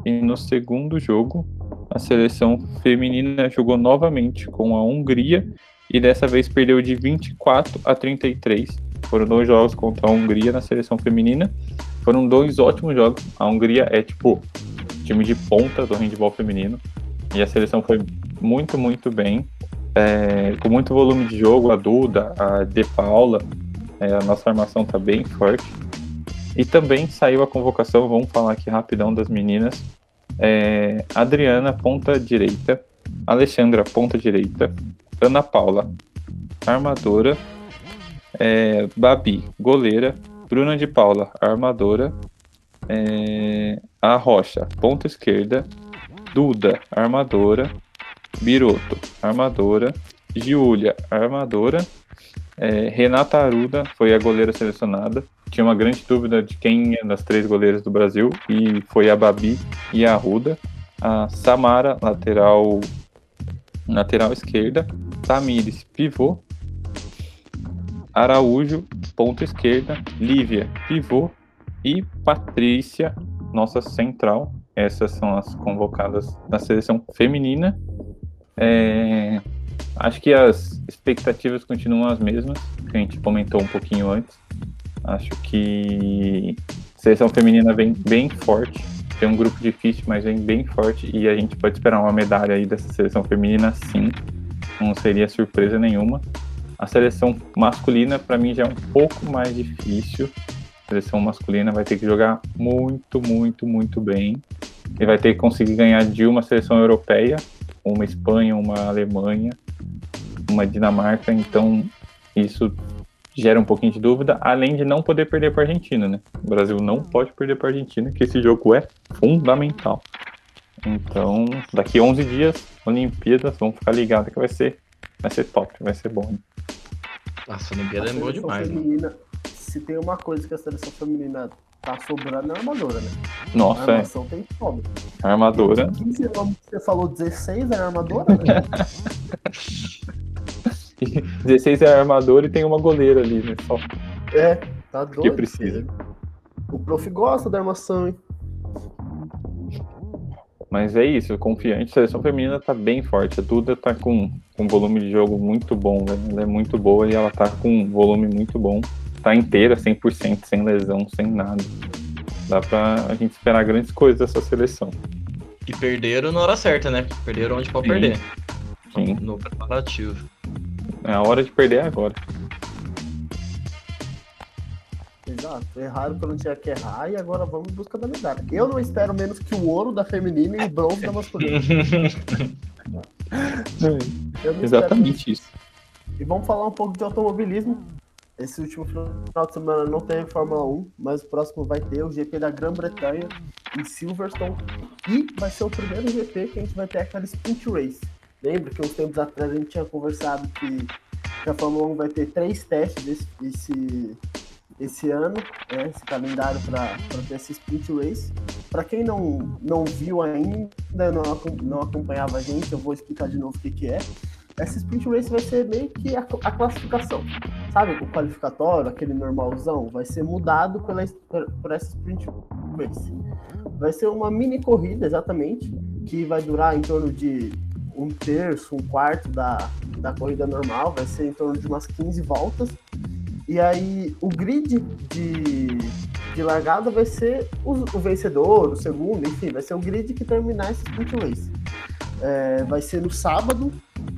E no segundo jogo, a seleção feminina jogou novamente com a Hungria e dessa vez perdeu de 24 a 33. Foram dois jogos contra a Hungria na seleção feminina. Foram dois ótimos jogos. A Hungria é tipo time de ponta do handball feminino. E a seleção foi muito, muito bem. É, com muito volume de jogo, a Duda, a De Paula, é, a nossa armação tá bem forte. E também saiu a convocação, vamos falar aqui rapidão das meninas. É, Adriana, ponta direita. Alexandra, ponta direita. Ana Paula, armadora. É, Babi, goleira. Bruna de Paula, armadora. É, a Rocha, ponta esquerda. Duda, armadora. Biroto, armadora. Giulia, armadora. É, Renata Aruda foi a goleira selecionada. Tinha uma grande dúvida de quem é das três goleiras do Brasil e foi a Babi e a Arruda. A Samara, lateral lateral esquerda. Tamires, pivô. Araújo, ponta esquerda. Lívia, pivô. E Patrícia, nossa central. Essas são as convocadas na seleção feminina. É, acho que as expectativas continuam as mesmas, que a gente comentou um pouquinho antes. Acho que a seleção feminina vem bem forte. Tem um grupo difícil, mas vem bem forte. E a gente pode esperar uma medalha aí dessa seleção feminina, sim. Não seria surpresa nenhuma. A seleção masculina, para mim, já é um pouco mais difícil. A seleção masculina vai ter que jogar muito, muito, muito bem. E vai ter que conseguir ganhar de uma seleção europeia, uma Espanha, uma Alemanha, uma Dinamarca. Então, isso gera um pouquinho de dúvida, além de não poder perder para a Argentina, né? O Brasil não pode perder para a Argentina, que esse jogo é fundamental. Então, daqui 11 dias, Olimpíadas, vamos ficar ligados que vai ser, vai ser top, vai ser bom. Né?
Nossa, a Olimpíada é boa demais,
feminina, Se tem uma coisa que a seleção feminina tá sobrando, é a armadora, né?
Nossa,
a
é.
tem sobra.
A armadora.
15 nomes que você falou 16 é a armadora, né?
16 é armador e tem uma goleira ali, né? Só.
É, tá doido.
Que precisa.
O prof gosta da armação, hein?
Mas é isso, confiante. A seleção feminina tá bem forte. A Duda tá com um volume de jogo muito bom, velho. Ela é muito boa e ela tá com um volume muito bom. Tá inteira, 100%, sem lesão, sem nada. Dá pra a gente esperar grandes coisas dessa seleção.
E perderam na hora certa, né? Perderam onde pode
Sim.
perder.
Sim.
No preparativo.
É a hora de perder agora.
Exato. Erraram quando tinha que errar e agora vamos em busca da medalha. Eu não espero menos que o ouro da feminina e o bronze da masculina.
Exatamente isso.
E vamos falar um pouco de automobilismo. Esse último final de semana não teve Fórmula 1, mas o próximo vai ter o GP da Grã-Bretanha em Silverstone. E vai ser o primeiro GP que a gente vai ter aquela sprint race. Lembra que uns tempos atrás a gente tinha conversado que, que a Fórmula 1 vai ter três testes esse, esse, esse ano, né, esse calendário para ter essa sprint race. Para quem não, não viu ainda, não, não acompanhava a gente, eu vou explicar de novo o que, que é. Essa sprint race vai ser meio que a, a classificação. Sabe, o qualificatório, aquele normalzão, vai ser mudado pela, por essa sprint race. Vai ser uma mini corrida, exatamente, que vai durar em torno de um terço, um quarto da, da corrida normal, vai ser em torno de umas 15 voltas. E aí o grid de, de largada vai ser o, o vencedor, o segundo, enfim, vai ser o grid que terminar esse sprint race. É, vai ser no sábado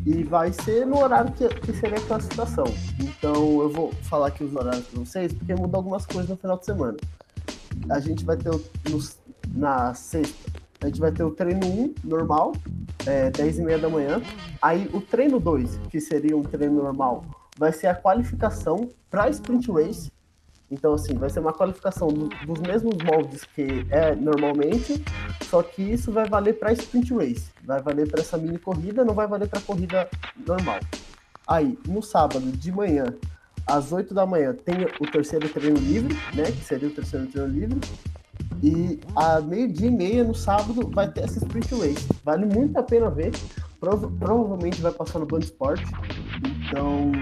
e vai ser no horário que, que seria a classificação. Então eu vou falar aqui os horários para vocês, porque muda algumas coisas no final de semana. A gente vai ter o, nos- na sexta, a gente vai ter o treino 1 normal, é, 10 e meia da manhã. Aí o treino 2, que seria um treino normal, vai ser a qualificação para sprint race. Então, assim, vai ser uma qualificação do- dos mesmos moldes que é normalmente, só que isso vai valer para sprint race. Vai valer para essa mini corrida, não vai valer para corrida normal. Aí, no sábado de manhã, às 8 da manhã, tem o terceiro treino livre, né? Que seria o terceiro treino livre. E a meio-dia e meia no sábado vai ter essa sprint race. Vale muito a pena ver. Prova- provavelmente vai passar no Band Sport. Então,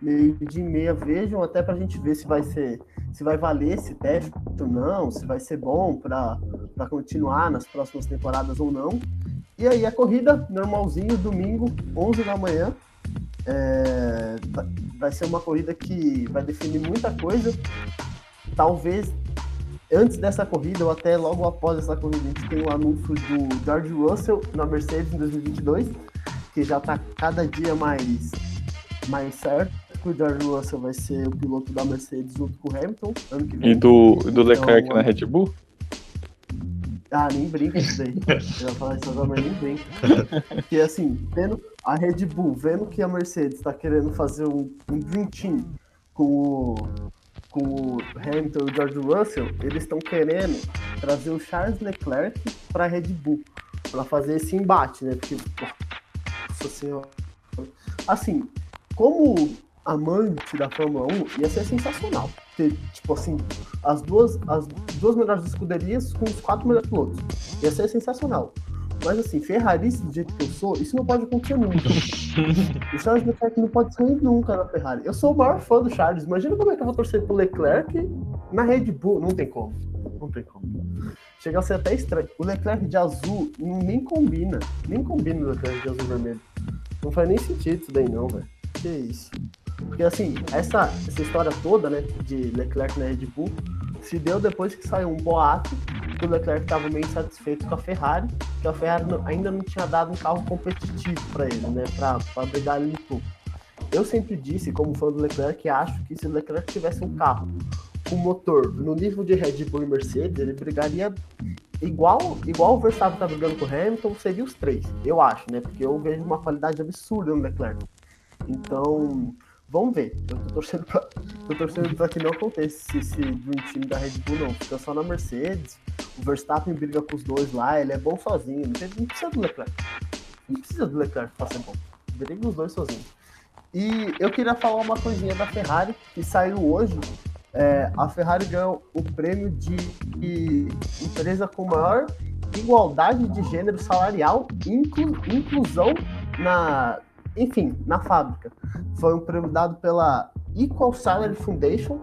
meio-dia e meia vejam, até pra gente ver se vai ser. Se vai valer esse teste ou não, se vai ser bom para continuar nas próximas temporadas ou não. E aí a corrida, normalzinho, domingo, 11 da manhã. É, vai- ser uma corrida que vai definir muita coisa. Talvez antes dessa corrida, ou até logo após essa corrida, a gente tem o anúncio do George Russell na Mercedes em 2022, que já está cada dia mais, mais certo que o George Russell vai ser o piloto da Mercedes junto com o Hamilton ano que vem.
E do, do
Então,
Leclerc na Red Bull?
Ah, nem brinca isso daí. Eu ia falar isso agora, mas nem brinca. Porque assim, vendo a Red Bull, vendo que a Mercedes está querendo fazer um, um dream team com o, com o Hamilton e o George Russell, eles estão querendo trazer o Charles Leclerc para a Red Bull, para fazer esse embate, né? Porque, nossa senhora. Assim, como amante da Fórmula 1, ia ser sensacional. Ter, tipo assim, as duas, as duas melhores escuderias com os quatro melhores pilotos. Ia ser sensacional. Mas assim, Ferrari, do jeito que eu sou, isso não pode acontecer nunca. o Charles Leclerc não pode sair nunca na Ferrari. Eu sou o maior fã do Charles. Imagina como é que eu vou torcer pro Leclerc na Red Bull. Não tem como. Não tem como. Chega a ser até estranho. O Leclerc de azul nem combina. Nem combina o Leclerc de azul vermelho. Não faz nem sentido isso daí, não, velho. Que isso. Porque assim, essa, essa história toda, né, de Leclerc na Red Bull, se deu depois que saiu um boato que o Leclerc estava meio insatisfeito com a Ferrari, que a Ferrari ainda não tinha dado um carro competitivo para ele, né, para brigar ali no topo. Eu sempre disse, como fã do Leclerc, que acho que se o Leclerc tivesse um carro com motor no nível de Red Bull e Mercedes, ele brigaria igual, igual o Verstappen tá brigando com o Hamilton, seria os três, eu acho, né? Porque eu vejo uma qualidade absurda no Leclerc. Então, vamos ver. Eu tô torcendo pra, tô torcendo pra que não aconteça esse Dream Team da Red Bull, não. Fica só na Mercedes. O Verstappen briga com os dois lá, ele é bom sozinho. Não precisa do Leclerc. Não precisa do Leclerc pra ser bom. Briga os dois sozinhos. E eu queria falar uma coisinha da Ferrari, que saiu hoje. É, a Ferrari ganhou o prêmio de, de empresa com maior igualdade de gênero salarial e inclu, inclusão na, enfim, na fábrica. Foi um prêmio dado pela Equal Salary Foundation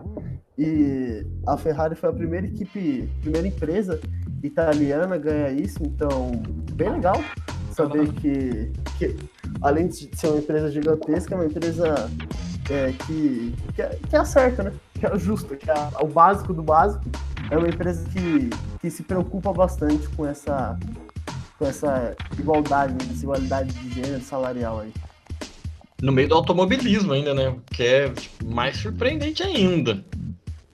e a Ferrari foi a primeira equipe, primeira empresa italiana a ganhar isso, então bem legal saber que, que além de ser uma empresa gigantesca, é uma empresa é, que, que, é, que acerta, né? Que é justa, que é o básico do básico. É uma empresa que, que se preocupa bastante com essa, com essa igualdade, desigualdade de gênero salarial aí
no meio do automobilismo ainda, né? O que é tipo, mais surpreendente ainda.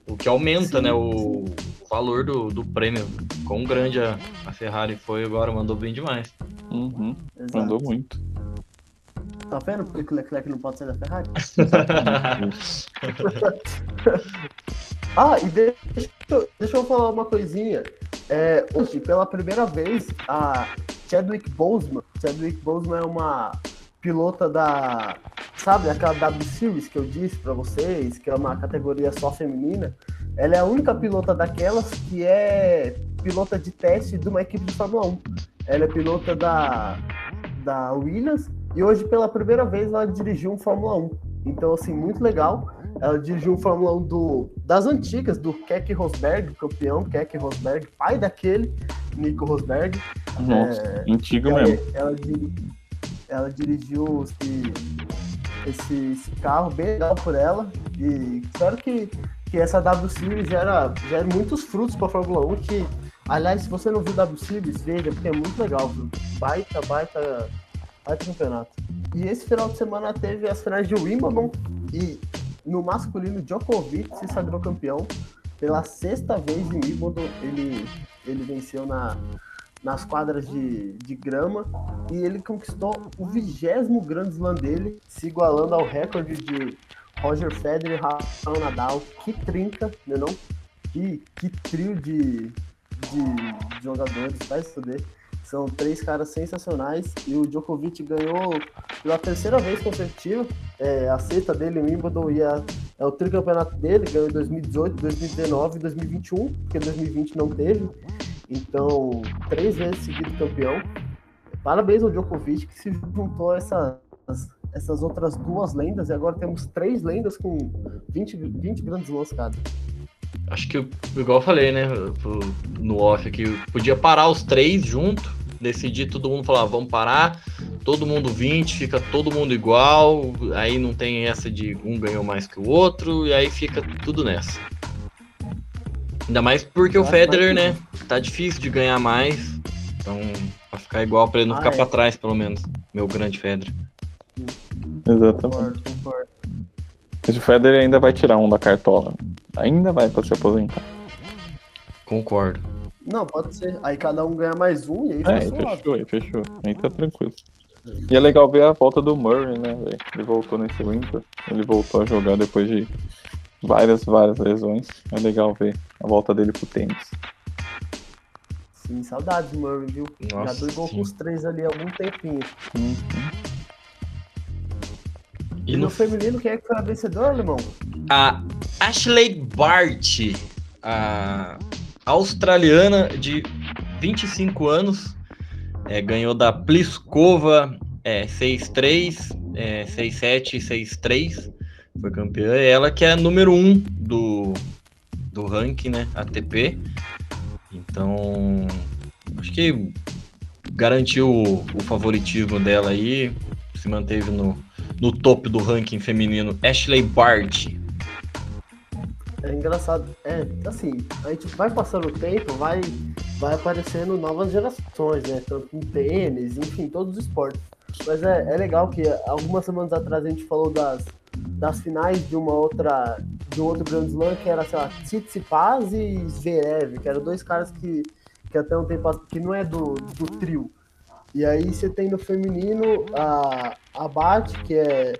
O que aumenta, sim, né, o sim. valor do, do prêmio. Quão grande a, a Ferrari foi agora, mandou bem demais.
Uhum, mandou muito.
Tá vendo por que o Leclerc não pode sair da Ferrari? ah, e deixa, deixa eu falar uma coisinha. É, hoje, pela primeira vez, a Chadwick Boseman, Chadwick Boseman é uma pilota da. Sabe, aquela W Series que eu disse para vocês, que é uma categoria só feminina. Ela é a única pilota daquelas que é pilota de teste de uma equipe de Fórmula 1. Ela é pilota da, da Williams e hoje, pela primeira vez, ela dirigiu um Fórmula 1. Então, assim, muito legal. Ela dirigiu um Fórmula 1 do, das antigas, do Keck Rosberg, campeão Keck Rosberg, pai daquele, Nico Rosberg.
Nossa, é, antigo mesmo.
Ela, ela dirigiu esse, esse, esse, carro bem legal por ela. E espero que, que essa W Series gera, gera muitos frutos para a Fórmula 1. Que, aliás, se você não viu W Series, veja, porque é muito legal. Baita, baita, baita campeonato. E esse final de semana teve as finais de Wimbledon. E no masculino, Djokovic se sagrou campeão. Pela sexta vez em Wimbledon, ele, ele venceu na, nas quadras de, de grama e ele conquistou o vigésimo Grand Slam dele, se igualando ao recorde de Roger Federer Rafael Nadal. Que trinca, né não? Que, que trio de, de jogadores, vai fuder. São três caras sensacionais e o Djokovic ganhou pela terceira vez consecutiva. É, a sexta dele em Wimbledon e a, é o tricampeonato dele, ganhou em 2018, 2019 e 2021, porque 2020 não teve. Então, três vezes seguido campeão. Parabéns ao Djokovic que se juntou a essas, essas outras duas lendas e agora temos três lendas com 20, 20 grandes lãs cada.
Acho que, igual eu falei, né, no off aqui, podia parar os três junto, decidir todo mundo falar, vamos parar, todo mundo 20, fica todo mundo igual, aí não tem essa de um ganhou mais que o outro, e aí fica tudo nessa. Ainda mais porque o Federer, né? Tá difícil de ganhar mais. Então, pra ficar igual, pra ele não ah, ficar é. pra trás, pelo menos. Meu grande Federer.
Exatamente. Mas o Federer ainda vai tirar um da cartola. Ainda vai pra se aposentar.
Concordo.
Não, pode ser. Aí cada um ganha mais um e aí
é, fechou, aí fechou. Aí tá tranquilo. E é legal ver a volta do Murray, né, velho? Ele voltou nesse Winter. Ele voltou a jogar depois de várias, várias lesões. É legal ver a volta dele pro tênis.
Sim, saudades, Murray, viu?
Nossa,
Já brigou com os três ali há algum tempinho.
Uhum.
E,
E
no
no
feminino, quem é que foi a vencedora, alemão?
A Ashley Bart, a australiana de 25 anos, é, ganhou da Pliskova é, 6-3, é, 6-7 e 6-3. Foi campeã. E ela que é a número 1 do, do ranking, né? ATP. Então, acho que garantiu o, o favoritismo dela aí. Se manteve no, no topo do ranking feminino. Ashley Bart.
É engraçado. É, assim, a gente vai passando o tempo, vai, vai aparecendo novas gerações, né? Tanto em tênis, enfim, todos os esportes. Mas é, é legal que algumas semanas atrás a gente falou das, das finais de uma outra, de um outro Grand Slam, que era, sei lá, Tsitsipas e Zverev, que eram dois caras que, que até um tempo que não é do, do trio. E aí você tem no feminino a, a que é,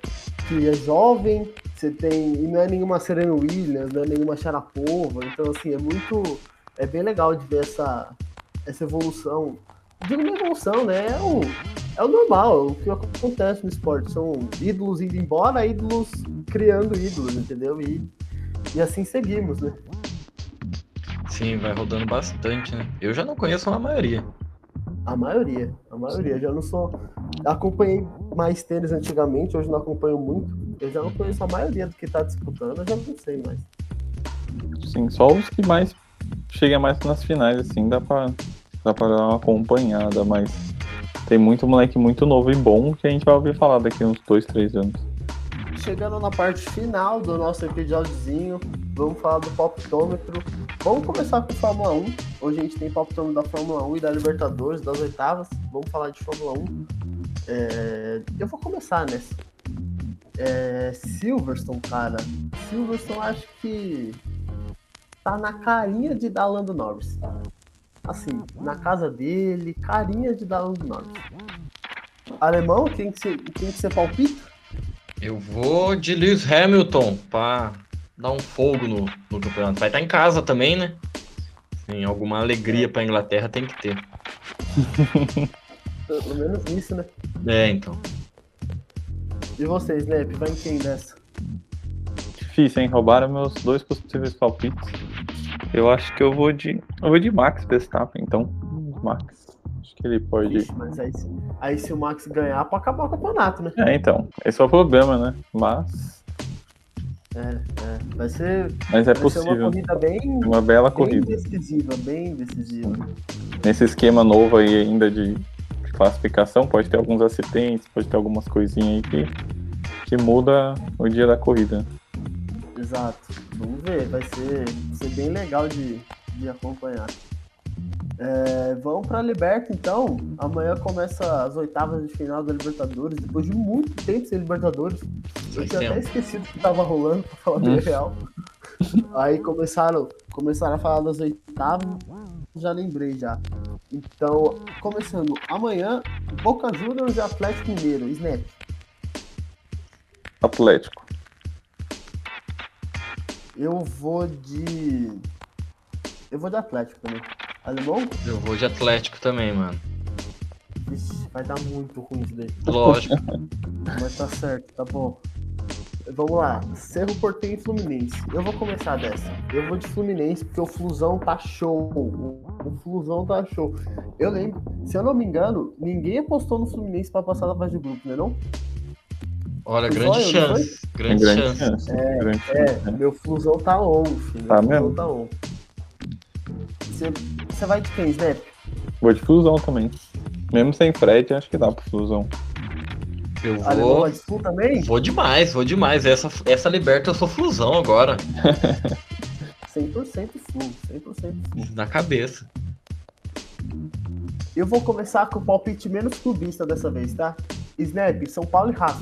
que é jovem, você tem. E não é nenhuma Serena Williams, não é nenhuma Sharapova. Então, assim, é muito. É bem legal de ver essa, essa evolução. Digo uma evolução, né? É o, é o normal, é o que acontece no esporte. São ídolos indo embora, ídolos criando ídolos, entendeu? E, e assim seguimos, né?
Sim, vai rodando bastante, né? Eu já não conheço a maioria.
A maioria, a maioria. Já não sou. Acompanhei mais tênis antigamente, hoje não acompanho muito. Eu já não conheço a maioria do que tá disputando, eu já não sei mais.
Sim, só os que mais chegam mais nas finais, assim, dá pra, dá pra dar uma acompanhada, mas tem muito moleque muito novo e bom que a gente vai ouvir falar daqui uns dois, três anos.
Chegando na parte final do nosso episódiozinho, vamos falar do poptômetro. Vamos começar com Fórmula 1. Hoje a gente tem poptômetro da Fórmula 1 e da Libertadores, das oitavas. Vamos falar de Fórmula 1. É, Eu vou começar nessa. É, Silverstone, cara. Silverstone acho que tá na carinha de dar Lando Norris. Assim, na casa dele, carinha de dar Lando Norris. Alemão, quem que você, quem que você palpita?
Eu vou de Lewis Hamilton pra dar um fogo no, no campeonato. Vai estar em casa também, né? Tem alguma alegria pra Inglaterra tem que ter.
Pelo menos isso, né?
É, então.
E vocês, Snap, vai em quem dessa?
Difícil, hein? Roubaram meus dois possíveis palpites. Eu acho que eu vou de. Eu vou de Max Verstappen, então. Max. Acho que ele pode.
Ixi, mas aí, se- aí se o Max ganhar, pode acabar o campeonato, né?
É, então. Esse é o problema, né? Mas.
É, é. Vai ser,
Mas é
vai ser uma
possível.
corrida bem,
Uma bela
bem
corrida.
decisiva, bem decisiva.
Nesse esquema novo aí ainda de, de classificação, pode ter alguns acidentes, pode ter algumas coisinhas aí que, que muda o dia da corrida.
Exato. Vamos ver, vai ser, vai ser bem legal de, de acompanhar. É, vamos para a Liberta então. Amanhã começa as oitavas de final da Libertadores. Depois de muito tempo sem Libertadores. Eu tinha até esquecido que tava rolando, pra falar bem
Hum.
real. Aí começaram, começaram a falar das oitavas, já lembrei já. Então, começando amanhã, Boca Juniors e Atlético Mineiro. Snap.
Atlético.
Eu vou de. Eu vou de Atlético também. Alemão?
Eu vou de Atlético também, mano.
Vixe, vai dar muito ruim isso daí.
Lógico.
Mas tá certo, tá bom. Vamos lá, Cerro Porteño e Fluminense. Eu vou começar dessa. Eu vou de Fluminense porque o Flusão tá show. O, Flusão tá show. Eu lembro, se eu não me engano, ninguém apostou no Fluminense pra passar da fase de grupo, né não?
Olha, grande
só eu,
chance.
Tem
Grande
grande
chance.
chance.
É,
grande
É,
chance, né?
meu Flusão tá on, filho.
Tá
meu
mesmo?
tá on. Você, vai de quem, Snap?
Vou de Flusão também. Mesmo sem Fred, acho que dá pro Flusão.
Eu
Alemão
vou.
vai de Flu também?
Vou demais, vou demais. Essa, essa liberta eu sou flusão agora.
100% Flu, 100% Flu.
Na cabeça.
Eu vou começar com o palpite menos clubista dessa vez, tá? Snap, São Paulo e Rafa.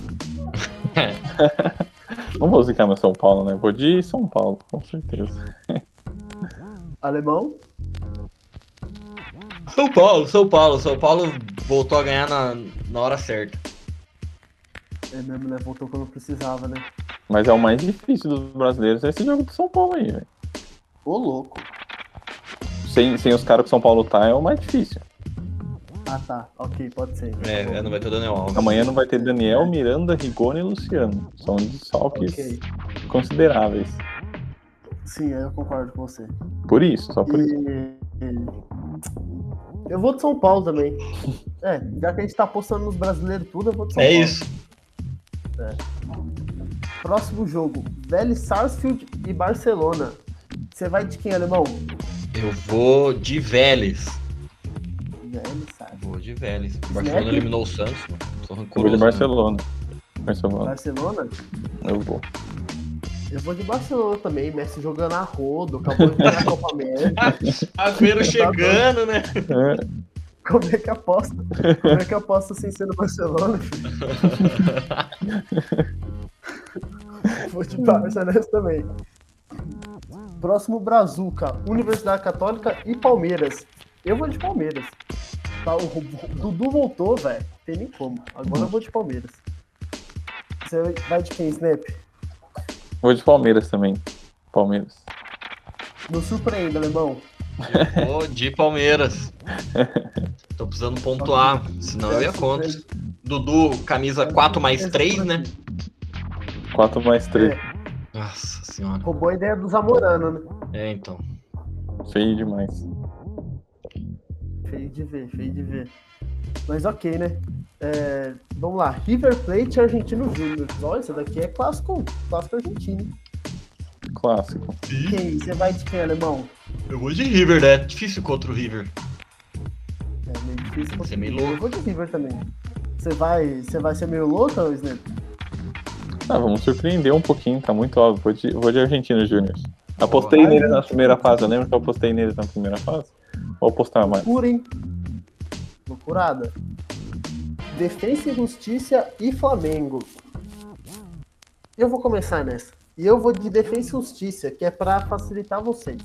Não vou zicar meu São Paulo, né? Vou de São Paulo, com certeza.
Alemão?
São Paulo, São Paulo. São Paulo voltou a ganhar na, na hora certa.
É mesmo, né? Voltou quando precisava, né?
Mas é o mais difícil dos brasileiros, é esse jogo do São Paulo aí, velho.
Ô, louco.
Sem, sem os caras que São Paulo tá, é o mais difícil.
Ah, tá. Ok, pode ser.
É, é, não vai ter o Daniel Alves.
Amanhã não vai ter Daniel, Miranda, Rigoni e Luciano. São desfalques
Ok.
consideráveis.
Sim, eu concordo com você.
Por isso, só por isso.
E... Eu vou de São Paulo também. É, já que a gente tá apostando nos brasileiros tudo, eu vou de São
É
Paulo.
isso.
Próximo jogo: Vélez Sarsfield e Barcelona. Você vai de quem, alemão?
Eu vou de Vélez.
Vélez Sarsfield.
Vou de Vélez. O Barcelona
Snap?
eliminou o Santos, mano. Sou
Eu vou de
né?
Barcelona. Barcelona,
Barcelona?
eu vou.
Eu vou de Barcelona também. Messi jogando a rodo, acabou de ganhar a Copa América.
Agüero chegando, né?
É,
Como é que aposta? Como é que aposta sem ser no Barcelona, filho? Vou de Barça nessa também. Próximo Brazuca, Universidade Católica e Palmeiras. Eu vou de Palmeiras. Tá, o, o Dudu voltou, velho. Tem nem como. Agora eu vou de Palmeiras. Você vai de quem, Snap?
Vou de Palmeiras também. Palmeiras.
Não surpreenda, alemão.
Eu vou de Palmeiras. Tô precisando pontuar, senão eu ia contra. Dudu, camisa 4 mais 3, né?
4 mais 3.
Nossa senhora.
Roubou a ideia do Zamorano, né?
É, então.
Feio demais.
Feio de ver, feio de ver. Mas ok, né? É, vamos lá, River Plate e Argentino Júnior. Olha, isso daqui é clássico, clássico argentino.
Clássico.
Quem? Você vai de quem, alemão?
Eu vou de River, né? Difícil contra o River.
É meio difícil.
Você é meio louco.
Eu vou de River também. Você vai, você vai ser meio louco, Snap?
Ah, vamos surpreender um pouquinho, tá muito óbvio. Vou de, vou de Argentino Júnior. Apostei
Vai,
nele na primeira fase, eu lembro que eu apostei nele na primeira fase. Vou apostar mais.
Loucura, hein? Loucurada. Defensa e Justiça e Flamengo. Eu vou começar nessa. E eu vou de Defensa e Justiça, que é pra facilitar vocês.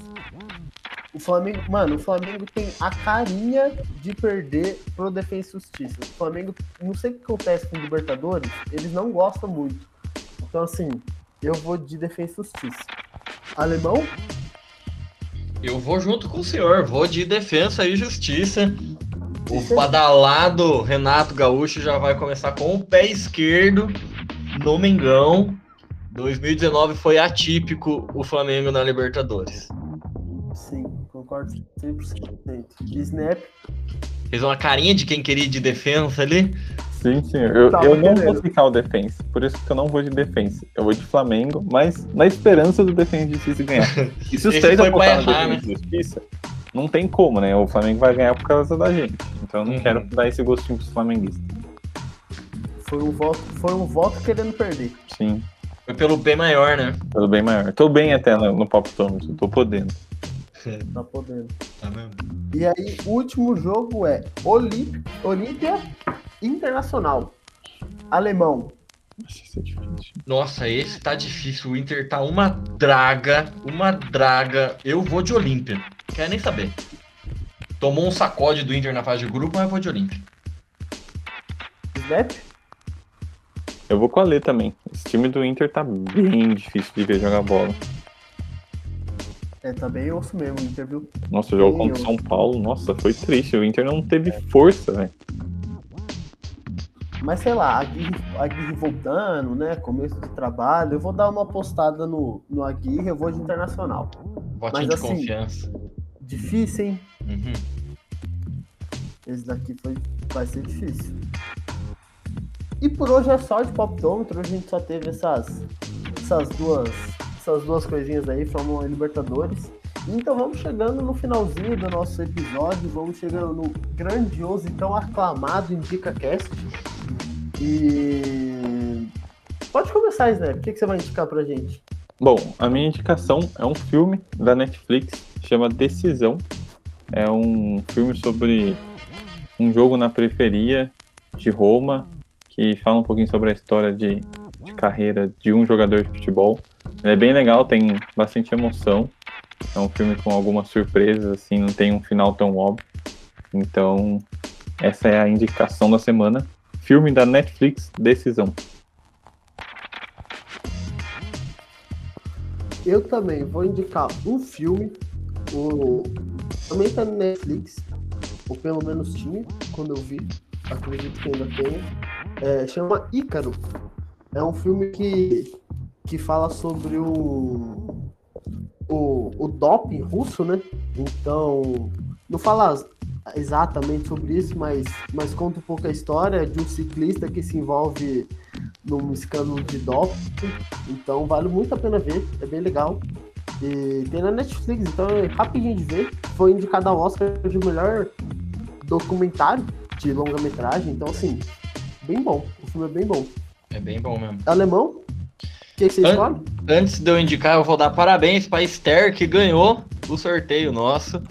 O Flamengo, mano, o Flamengo tem a carinha de perder pro Defensa e Justiça. O Flamengo, não sei o que acontece com o Libertadores, eles não gostam muito. Então, assim, eu vou de Defensa e Justiça. Alemão?
Eu vou junto com o senhor, vou de defesa e justiça. O badalado Renato Gaúcho já vai começar com o pé esquerdo no Mengão. 2019 foi atípico o Flamengo na Libertadores.
Sim, concordo 100%. Snap?
Fez uma carinha de quem queria ir de defesa ali.
Sim, senhor. Eu,
Tava
eu não vou ficar o defensa, por isso que eu não vou de defensa. Eu vou de Flamengo, mas na esperança do defensa de justiça ganhar. E se os três no
errar,
defensa de justiça, não tem como, né? O Flamengo vai ganhar por causa da gente. Então eu não
Uhum.
quero dar esse gostinho pros flamenguistas.
Foi um voto, foi um voto querendo perder.
Sim,
Foi pelo bem maior, né?
pelo bem maior. Tô bem até no, no Pop Thomas, tô podendo.
Tá podendo.
Tá mesmo?
E aí, o último jogo é Olímpia, Olímpia Internacional. Alemão.
Nossa, isso é difícil.
Nossa, esse tá difícil. O Inter tá uma draga, uma draga. Eu vou de Olímpia. Quero nem saber. Tomou um sacode do Inter na fase de grupo, mas eu vou de Olímpia.
Snap?
Eu vou com a Lê também. Esse time do Inter tá bem difícil de ver jogar bola.
É, tá bem osso mesmo, Inter, viu?
Nossa, o jogo contra o
osso.
São Paulo, nossa, foi triste. O Inter não teve força, velho.
Mas sei lá, Aguirre, Aguirre voltando, né? Começo de trabalho. Eu vou dar uma apostada no, no Aguirre, eu vou de Internacional.
Votinho
Mas
de
assim-
confiança.
Difícil, hein?
Uhum.
Esse daqui foi, vai ser difícil. E por hoje é só de poptômetro, a gente só teve essas, essas duas essas duas coisinhas aí, Fórmula 1 e Libertadores. Então vamos chegando no finalzinho do nosso episódio, vamos chegando no grandioso e tão aclamado Indica Cast. E pode começar, Snap. O que, que você vai indicar pra gente?
Bom, a minha indicação é um filme da Netflix, chama Decisão. É um filme sobre um jogo na periferia de Roma, que fala um pouquinho sobre a história de, de carreira de um jogador de futebol. Ele é bem legal, tem bastante emoção. É um filme com algumas surpresas, assim, não tem um final tão óbvio. Então, essa é a indicação da semana. Filme da Netflix, Decisão.
Eu também vou indicar um filme, o... também tá no Netflix, ou pelo menos tinha, quando eu vi, acredito que ainda tenha. É, chama Ícaro. É um filme que, que fala sobre o, o, o doping russo, né? Então, não fala exatamente sobre isso, mas, mas conta um pouco a história de um ciclista que se envolve num escândalo de doping. Então, vale muito a pena ver, é bem legal. E tem na Netflix, então é rapidinho de ver. Foi indicado ao Oscar de melhor documentário de longa-metragem. Então, assim, bem bom. O filme é bem bom.
É bem bom mesmo.
Alemão? Que,
An? Antes de eu indicar, eu vou dar parabéns pra Esther, que ganhou o sorteio nosso.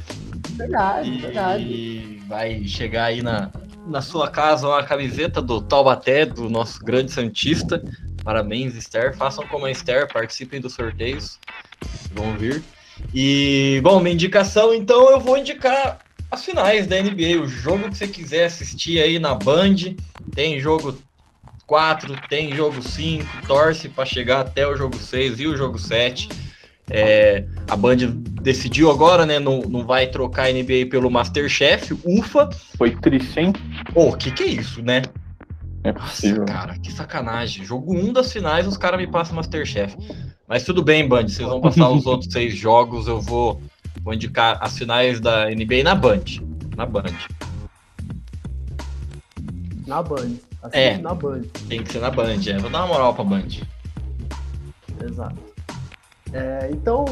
Verdade,
E
verdade.
vai chegar aí na, na sua casa uma camiseta do Taubaté, do nosso grande Santista. Parabéns, Esther. Façam como a Esther, participem dos sorteios. Vão vir. E, bom, minha indicação, então eu vou indicar as finais da NBA. O jogo que você quiser assistir aí na Band. Tem jogo 4, tem jogo 5. Torce para chegar até o jogo 6 e o jogo 7. É, a Band decidiu agora, né? Não, não vai trocar a NBA pelo Masterchef. Ufa!
Foi triste, hein?
Pô, que que é isso, né?
É
Nossa,
possível.
cara, que sacanagem. Jogo 1 das finais, os caras me passam Masterchef. Mas tudo bem, Band, vocês vão passar os outros seis jogos, eu vou, vou indicar as finais da NBA na Band. Na Band.
Na Band. Assiste
É.
na Band.
Tem que ser na Band, é. Vou dar uma moral pra Band.
Exato. É, então,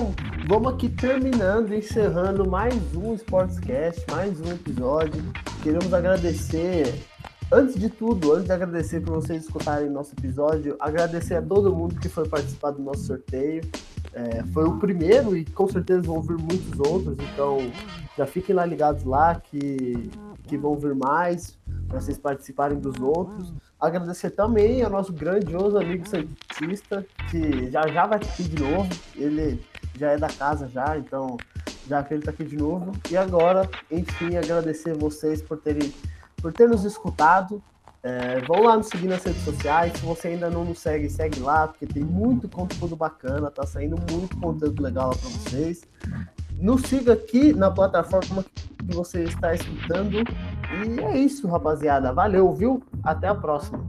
vamos aqui terminando, encerrando mais um Sportscast, mais um episódio. Queremos agradecer, antes de tudo, antes de agradecer por vocês escutarem nosso episódio, agradecer a todo mundo que foi participar do nosso sorteio. É, foi o primeiro e com certeza vão vir muitos outros, então já fiquem lá ligados lá que, que vão vir mais para vocês participarem dos outros. Agradecer também ao nosso grandioso amigo Santista, que já já vai aqui de novo. Ele já é da casa já, então já que ele tá aqui de novo. E agora, enfim, agradecer vocês por terem por ter nos escutado. É, vão lá nos seguir nas redes sociais. Se você ainda não nos segue, segue lá, porque tem muito conteúdo bacana, tá saindo muito conteúdo legal lá para vocês. Nos siga aqui na plataforma que você está escutando. E é isso, rapaziada. Valeu, viu? Até a próxima.